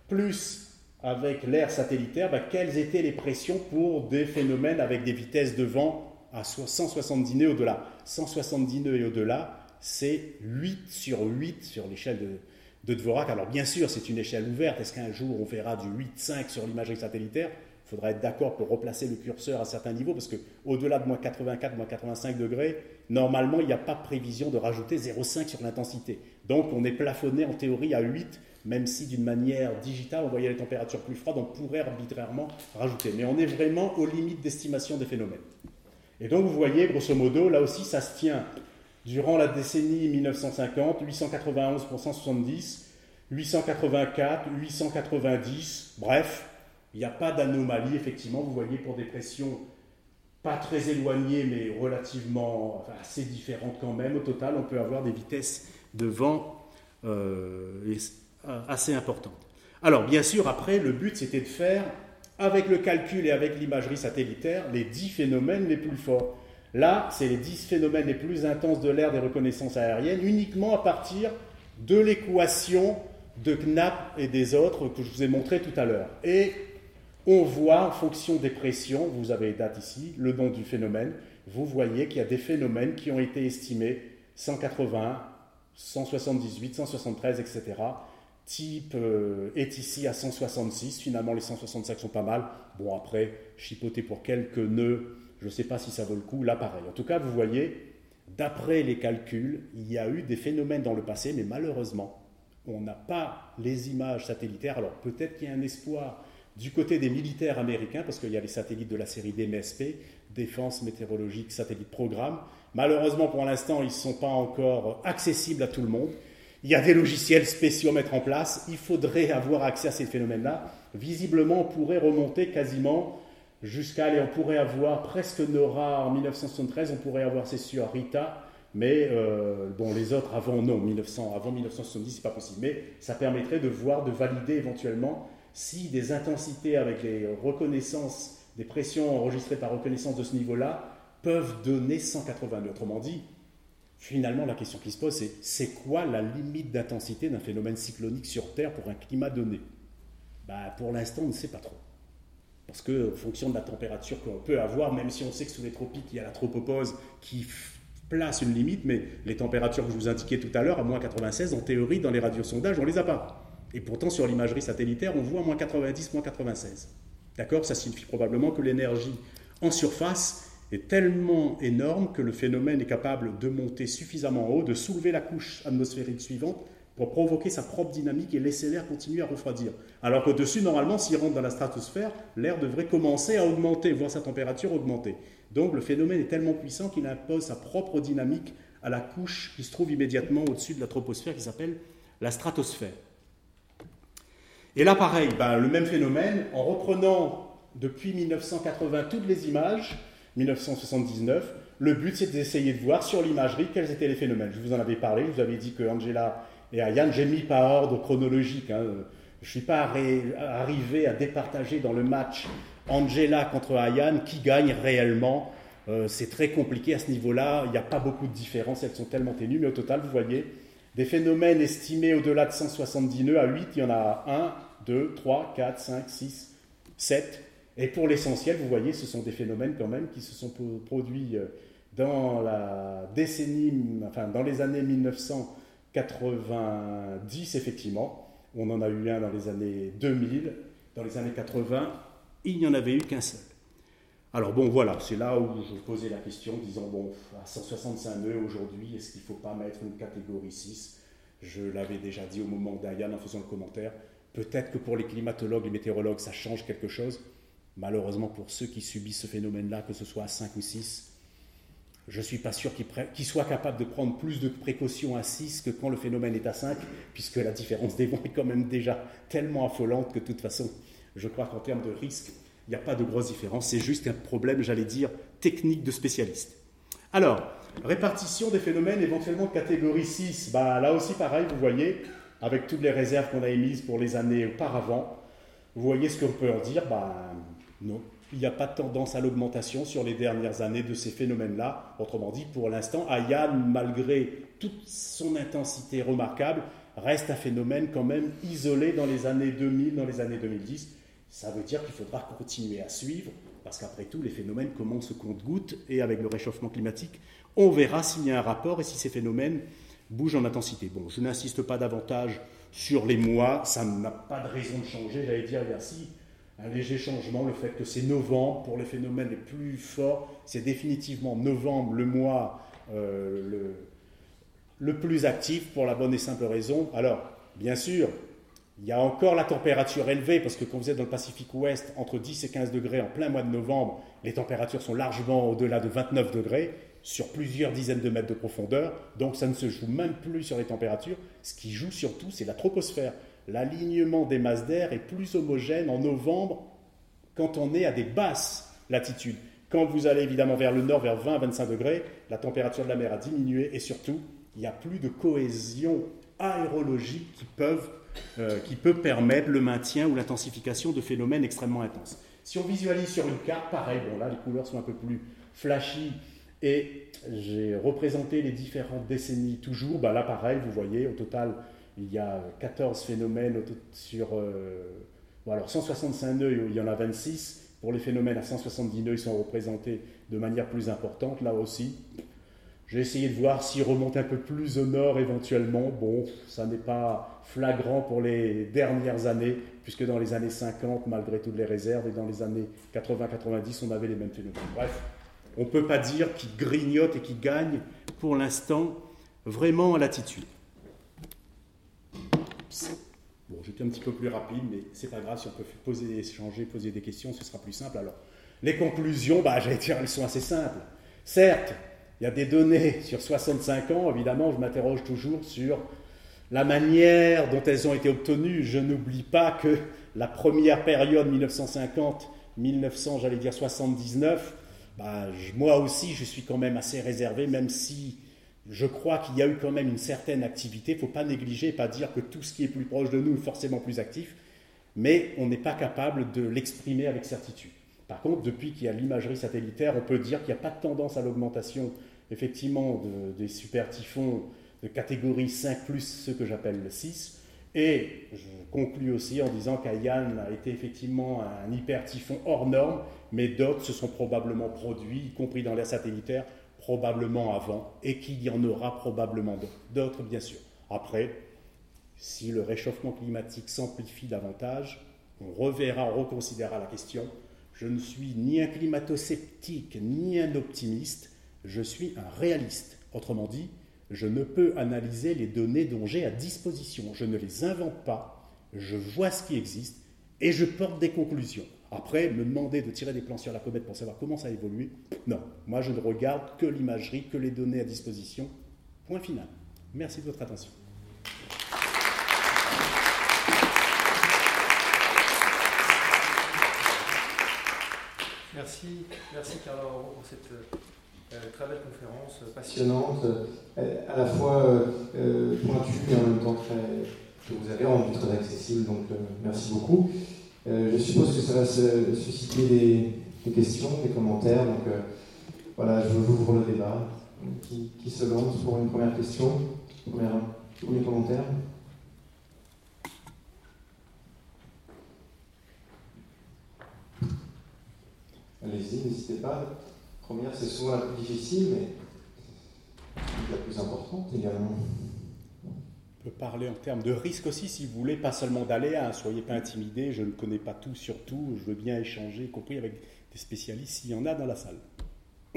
plus avec l'air satellitaire, bah, quelles étaient les pressions pour des phénomènes avec des vitesses de vent à 170 nœuds au-delà. 170 nœuds et au-delà, c'est 8 sur 8 sur l'échelle de, de Dvorak. Alors bien sûr, c'est une échelle ouverte. Est-ce qu'un jour on verra du 8,5 sur l'imagerie satellitaire? Il faudra être d'accord pour replacer le curseur à certains niveaux, parce qu'au-delà de moins 84, moins 85 degrés, normalement, il n'y a pas prévision de rajouter 0,5 sur l'intensité. Donc, on est plafonné en théorie à 8, même si d'une manière digitale, on voyait les températures plus froides, on pourrait arbitrairement rajouter. Mais on est vraiment aux limites d'estimation des phénomènes. Et donc, vous voyez, grosso modo, là aussi, ça se tient durant la décennie 1950, 891 pour 170, 884, 890, bref, Il n'y a pas d'anomalie, effectivement, vous voyez, pour des pressions pas très éloignées, mais relativement assez différentes quand même. Au total, on peut avoir des vitesses de vent euh, assez importantes. Alors, bien sûr, après, le but, c'était de faire, avec le calcul et avec l'imagerie satellitaire, les 10 phénomènes les plus forts. Là, c'est les 10 phénomènes les plus intenses de l'ère des reconnaissances aériennes, uniquement à partir de l'équation de Knapp et des autres que je vous ai montré tout à l'heure. Et on voit en fonction des pressions, vous avez les dates ici, le nom du phénomène, vous voyez qu'il y a des phénomènes qui ont été estimés 180, 178, 173, etc. Type euh, est ici à 166, finalement les 165 sont pas mal. Bon après, chipoter pour quelques nœuds, je ne sais pas si ça vaut le coup, là pareil. En tout cas, vous voyez, d'après les calculs, il y a eu des phénomènes dans le passé, mais malheureusement, on n'a pas les images satellitaires. Alors peut-être qu'il y a un espoir du côté des militaires américains, parce qu'il y a les satellites de la série DMSP, Défense Météorologique Satellite Programme. Malheureusement, pour l'instant, ils ne sont pas encore accessibles à tout le monde. Il y a des logiciels spéciaux à mettre en place. Il faudrait avoir accès à ces phénomènes-là. Visiblement, on pourrait remonter quasiment jusqu'à, on pourrait avoir presque NORA en 1973, on pourrait avoir, c'est sûr, Rita, mais euh, bon, les autres avant, non, 1900, avant 1970, c'est pas possible. Mais ça permettrait de voir, de valider éventuellement si des intensités avec les reconnaissances, des pressions enregistrées par reconnaissance de ce niveau-là peuvent donner 180 Autrement dit, finalement, la question qui se pose, c'est c'est quoi la limite d'intensité d'un phénomène cyclonique sur Terre pour un climat donné? Bah, Pour l'instant, on ne sait pas trop. Parce que, en fonction de la température qu'on peut avoir, même si on sait que sous les tropiques, il y a la tropopause qui place une limite, mais les températures que je vous indiquais tout à l'heure, à moins 96, en théorie, dans les radiosondages, on ne les a pas. Et pourtant, sur l'imagerie satellitaire, on voit moins 90, moins 96. D'accord? Ça signifie probablement que l'énergie en surface est tellement énorme que le phénomène est capable de monter suffisamment haut, de soulever la couche atmosphérique suivante pour provoquer sa propre dynamique et laisser l'air continuer à refroidir. Alors qu'au-dessus, normalement, s'il rentre dans la stratosphère, l'air devrait commencer à augmenter, voir sa température augmenter. Donc le phénomène est tellement puissant qu'il impose sa propre dynamique à la couche qui se trouve immédiatement au-dessus de la troposphère, qui s'appelle la stratosphère. Et là, pareil, ben, le même phénomène, en reprenant depuis 1980 toutes les images, 1979, le but c'est d'essayer de voir sur l'imagerie quels étaient les phénomènes. Je vous en avais parlé, je vous avais dit que Angela et Ayane, j'ai mis par ordre chronologique. Hein. Je ne suis pas arrivé à départager dans le match Angela contre Ayane qui gagne réellement? Euh, c'est très compliqué à ce niveau-là. Il n'y a pas beaucoup de différences, elles sont tellement ténues. Mais au total, vous voyez, des phénomènes estimés au-delà de 170 nœuds à 8, il y en a 1, 2, 3, 4, 5, 6, 7. Et pour l'essentiel, vous voyez, ce sont des phénomènes quand même qui se sont produits euh, dans la décennie, enfin dans les années 1900 90, effectivement. On en a eu un dans les années 2000. Dans les années 80, il n'y en avait eu qu'un seul. Alors bon, voilà, c'est là où je posais la question, disant, bon, à 165 nœuds aujourd'hui, est-ce qu'il ne faut pas mettre une catégorie 6 Je l'avais déjà dit au moment d'Ayane en faisant le commentaire. Peut-être que pour les climatologues, les météorologues, ça change quelque chose. Malheureusement, pour ceux qui subissent ce phénomène-là, que ce soit à 5 ou 6, je ne suis pas sûr qu'il soit capable de prendre plus de précautions à 6 que quand le phénomène est à 5, puisque la différence des vents est quand même déjà tellement affolante que de toute façon, je crois qu'en termes de risque, il n'y a pas de grosse différence. C'est juste un problème, j'allais dire, technique de spécialiste. Alors, répartition des phénomènes éventuellement de catégorie 6. Bah, là aussi, pareil, vous voyez, avec toutes les réserves qu'on a émises pour les années auparavant, vous voyez ce qu'on peut en dire Bah, non, il n'y a pas de tendance à l'augmentation sur les dernières années de ces phénomènes-là. Autrement dit, pour l'instant, Ayan, malgré toute son intensité remarquable, reste un phénomène quand même isolé dans les années 2000, dans les années 2010. Ça veut dire qu'il faudra continuer à suivre, parce qu'après tout, les phénomènes commencent au compte-gouttes, et avec le réchauffement climatique, on verra s'il y a un rapport et si ces phénomènes bougent en intensité. Bon, je n'insiste pas davantage sur les mois, ça n'a pas de raison de changer, j'allais dire, merci un léger changement, le fait que c'est novembre pour les phénomènes les plus forts, c'est définitivement novembre le mois euh, le, le, plus actif pour la bonne et simple raison. Alors, bien sûr, il y a encore la température élevée, parce que quand vous êtes dans le Pacifique Ouest, entre 10 et 15 degrés en plein mois de novembre, les températures sont largement au-delà de 29 degrés sur plusieurs dizaines de mètres de profondeur, donc ça ne se joue même plus sur les températures. Ce qui joue surtout, c'est la troposphère l'alignement des masses d'air est plus homogène en novembre quand on est à des basses latitudes. Quand vous allez évidemment vers le nord, vers 20-25 degrés, la température de la mer a diminué et surtout, il n'y a plus de cohésion aérologique euh, qui peut permettre le maintien ou l'intensification de phénomènes extrêmement intenses. Si on visualise sur une carte, pareil, bon là les couleurs sont un peu plus flashy et j'ai représenté les différentes décennies toujours. Bah là pareil, vous voyez, au total, il y a 14 phénomènes sur... Euh, alors 165 nœuds, il y en a 26. Pour les phénomènes à 170 nœuds, ils sont représentés de manière plus importante, là aussi. J'ai essayé de voir s'ils remontent un peu plus au nord éventuellement. Bon, ça n'est pas flagrant pour les dernières années, puisque dans les années 50, malgré toutes les réserves, et dans les années 80-90, on avait les mêmes phénomènes. Bref, on ne peut pas dire qu'ils grignotent et qu'ils gagnent pour l'instant vraiment en latitude. Bon, j'étais un petit peu plus rapide, mais c'est pas grave, si on peut poser, échanger, poser des questions, ce sera plus simple. Alors, les conclusions, bah, j'allais dire, elles sont assez simples. Certes, il y a des données sur 65 ans, évidemment, je m'interroge toujours sur la manière dont elles ont été obtenues. Je n'oublie pas que la première période 1950, 1900, j'allais dire 79, bah, moi aussi je suis quand même assez réservé, même si je crois qu'il y a eu quand même une certaine activité. Il ne faut pas négliger, pas dire que tout ce qui est plus proche de nous est forcément plus actif, mais on n'est pas capable de l'exprimer avec certitude. Par contre, depuis qu'il y a l'imagerie satellitaire, on peut dire qu'il n'y a pas de tendance à l'augmentation effectivement des super typhons de catégorie 5 ceux que j'appelle le 6. Et je conclus aussi en disant qu'Ayan a été effectivement un hyper typhon hors norme, mais d'autres se sont probablement produits, y compris dans l'air satellitaire, probablement avant, et qu'il y en aura probablement d'autres, bien sûr. Après, si le réchauffement climatique s'amplifie davantage, on reverra, on reconsidérera la question. Je ne suis ni un climato-sceptique, ni un optimiste je suis un réaliste. Autrement dit, je ne peux analyser les données dont j'ai à disposition. Je ne les invente pas, je vois ce qui existe et je porte des conclusions. Après, me demander de tirer des plans sur la comète pour savoir comment ça a évolué, non. Moi, je ne regarde que l'imagerie, que les données à disposition. Point final. Merci de votre attention. Merci, merci Carlo pour cette euh, très belle conférence, euh, passionnante, euh, à la fois pointue et en même temps très, que vous avez rendu très accessible. Donc merci beaucoup. Je suppose que ça va susciter des, questions, des commentaires. Donc voilà, je ouvre le débat. Qui, se lance pour une première question Premier commentaire Allez-y, n'hésitez pas première, c'est souvent la plus difficile, mais la plus importante également. On peut parler en termes de risque aussi, si vous voulez, pas seulement d'aller, ne soyez pas intimidés, je ne connais pas tout sur tout, je veux bien échanger, y compris avec des spécialistes s'il y en a dans la salle. <clears throat>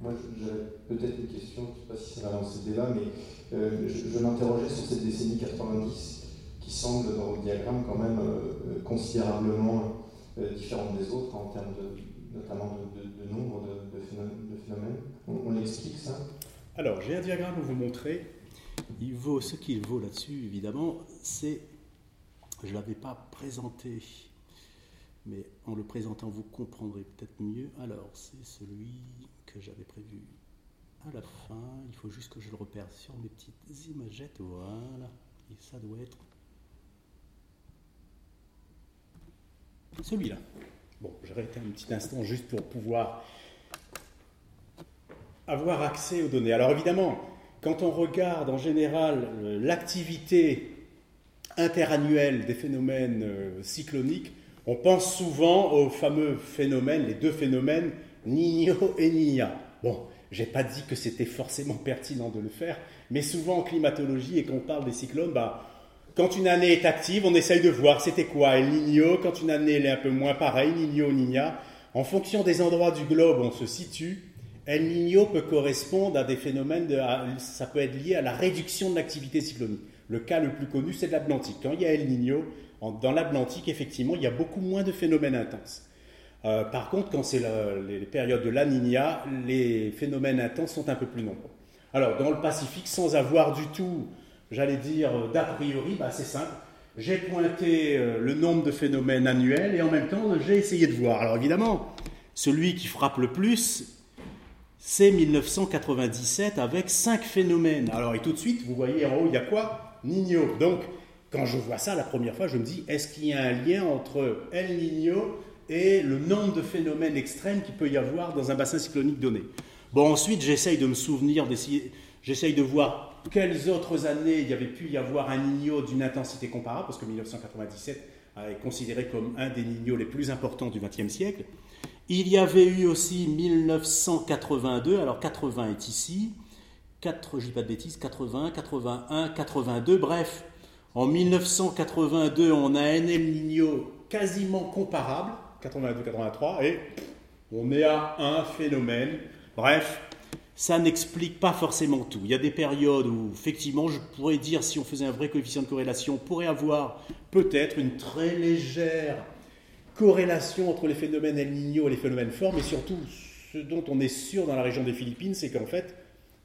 Moi, j'avais peut-être une question, je ne sais pas si ça va lancer le débat, mais euh, je, m'interrogeais sur cette décennie 90 qui semble, dans le diagramme, quand même euh, considérablement euh, différente des autres en termes de, notamment de, nombre de, phénomènes. On, l'explique ça? Alors, j'ai un diagramme pour vous montrer. Il vaut ce qu'il vaut là-dessus, évidemment. C'est, je ne l'avais pas présenté, mais en le présentant, vous comprendrez peut-être mieux. Alors, c'est celui que j'avais prévu à la fin. Il faut juste que je le repère sur mes petites imagettes. Voilà. Et ça doit être celui-là. Bon, j'arrête un petit instant juste pour pouvoir avoir accès aux données. Alors évidemment, quand on regarde en général euh, l'activité interannuelle des phénomènes euh, cycloniques, on pense souvent aux fameux phénomènes, les deux phénomènes Niño et Niña. Bon, j'ai pas dit que c'était forcément pertinent de le faire, mais souvent en climatologie et quand on parle des cyclones, bah, quand une année est active, on essaye de voir c'était quoi El Niño. Quand une année est un peu moins pareil, Niño, Niña. En fonction des endroits du globe où on se situe, El Niño peut correspondre à des phénomènes, de, ça peut être lié à la réduction de l'activité cyclonique. Le cas le plus connu, c'est l'Atlantique. Quand il y a El Niño, dans l'Atlantique, effectivement, il y a beaucoup moins de phénomènes intenses. Euh, par contre, quand c'est les périodes de la Niña, les phénomènes intenses sont un peu plus nombreux. Alors, dans le Pacifique, sans avoir du tout j'allais dire, d'a priori, bah, c'est simple. j'ai pointé euh, le nombre de phénomènes annuels et en même temps, j'ai essayé de voir. Alors évidemment, celui qui frappe le plus, c'est 1997 avec 5 phénomènes. Alors et tout de suite, vous voyez en haut, il y a quoi? Nino. Donc, quand je vois ça la première fois, je me dis, est-ce qu'il y a un lien entre El Niño et le nombre de phénomènes extrêmes qu'il peut y avoir dans un bassin cyclonique donné? Bon, ensuite, j'essaye de me souvenir, j'essaye de voir quelles autres années il y avait pu y avoir un Niño d'une intensité comparable, parce que 1997 est considéré comme un des Niños les plus importants du XXe siècle. Il y avait eu aussi 1982, alors 80 est ici, 4, je pas de bêtises, 80, 81, 82, bref, en 1982, on a un El quasiment comparable, 82-83, et on est à un phénomène. Bref, ça n'explique pas forcément tout. Il y a des périodes où, effectivement, je pourrais dire, si on faisait un vrai coefficient de corrélation, on pourrait avoir peut-être une très légère corrélation entre les phénomènes El Niño et les phénomènes forts, mais surtout, ce dont on est sûr dans la région des Philippines, c'est qu'en fait,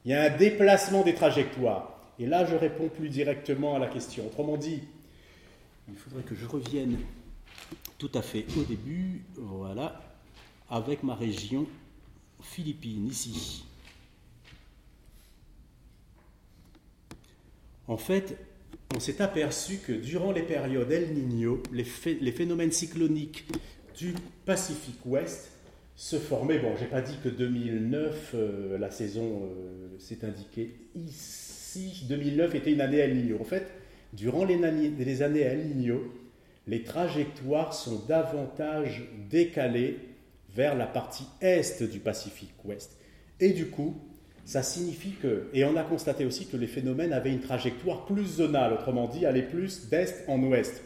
il y a un déplacement des trajectoires. Et là, je réponds plus directement à la question. Autrement dit, il faudrait que je revienne tout à fait au début, voilà, avec ma région Philippines, ici. En fait, on s'est aperçu que durant les périodes El Niño, les, phénomènes cycloniques du Pacifique Ouest se formaient. Bon, j'ai pas dit que 2009, euh, la saison, euh, s'est indiquée ici. 2009 était une année El Niño. En fait, durant les, les années El Niño, les trajectoires sont davantage décalées vers la partie est du Pacifique Ouest. Et du coup, ça signifie que, et on a constaté aussi que les phénomènes avaient une trajectoire plus zonale, autrement dit, allaient plus d'est en ouest.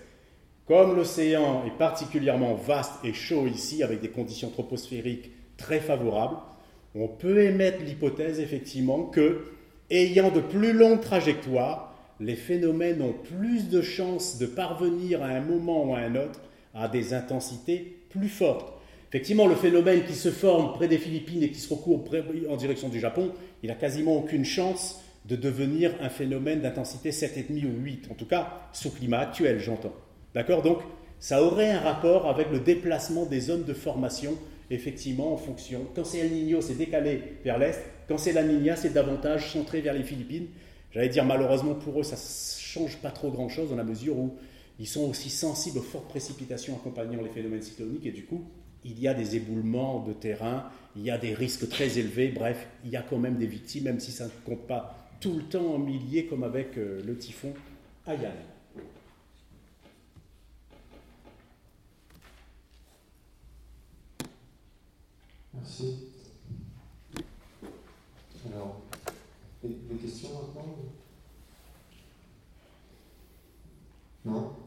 Comme l'océan est particulièrement vaste et chaud ici, avec des conditions troposphériques très favorables, on peut émettre l'hypothèse effectivement que, ayant de plus longues trajectoires, les phénomènes ont plus de chances de parvenir à un moment ou à un autre à des intensités plus fortes. Effectivement, le phénomène qui se forme près des Philippines et qui se recourt en direction du Japon, il n'a quasiment aucune chance de devenir un phénomène d'intensité 7,5 ou 8, en tout cas sous climat actuel, j'entends. D'accord? Donc, ça aurait un rapport avec le déplacement des zones de formation, effectivement, en fonction. Quand c'est El Niño, c'est décalé vers l'est. Quand c'est la Niña, c'est davantage centré vers les Philippines. J'allais dire, malheureusement pour eux, ça ne change pas trop grand-chose dans la mesure où ils sont aussi sensibles aux fortes précipitations accompagnant les phénomènes cycloniques et du coup, il y a des éboulements de terrain, il y a des risques très élevés, bref, il y a quand même des victimes, même si ça ne compte pas tout le temps en milliers comme avec euh, le typhon Ayane. Merci. Alors, des questions maintenant? Non?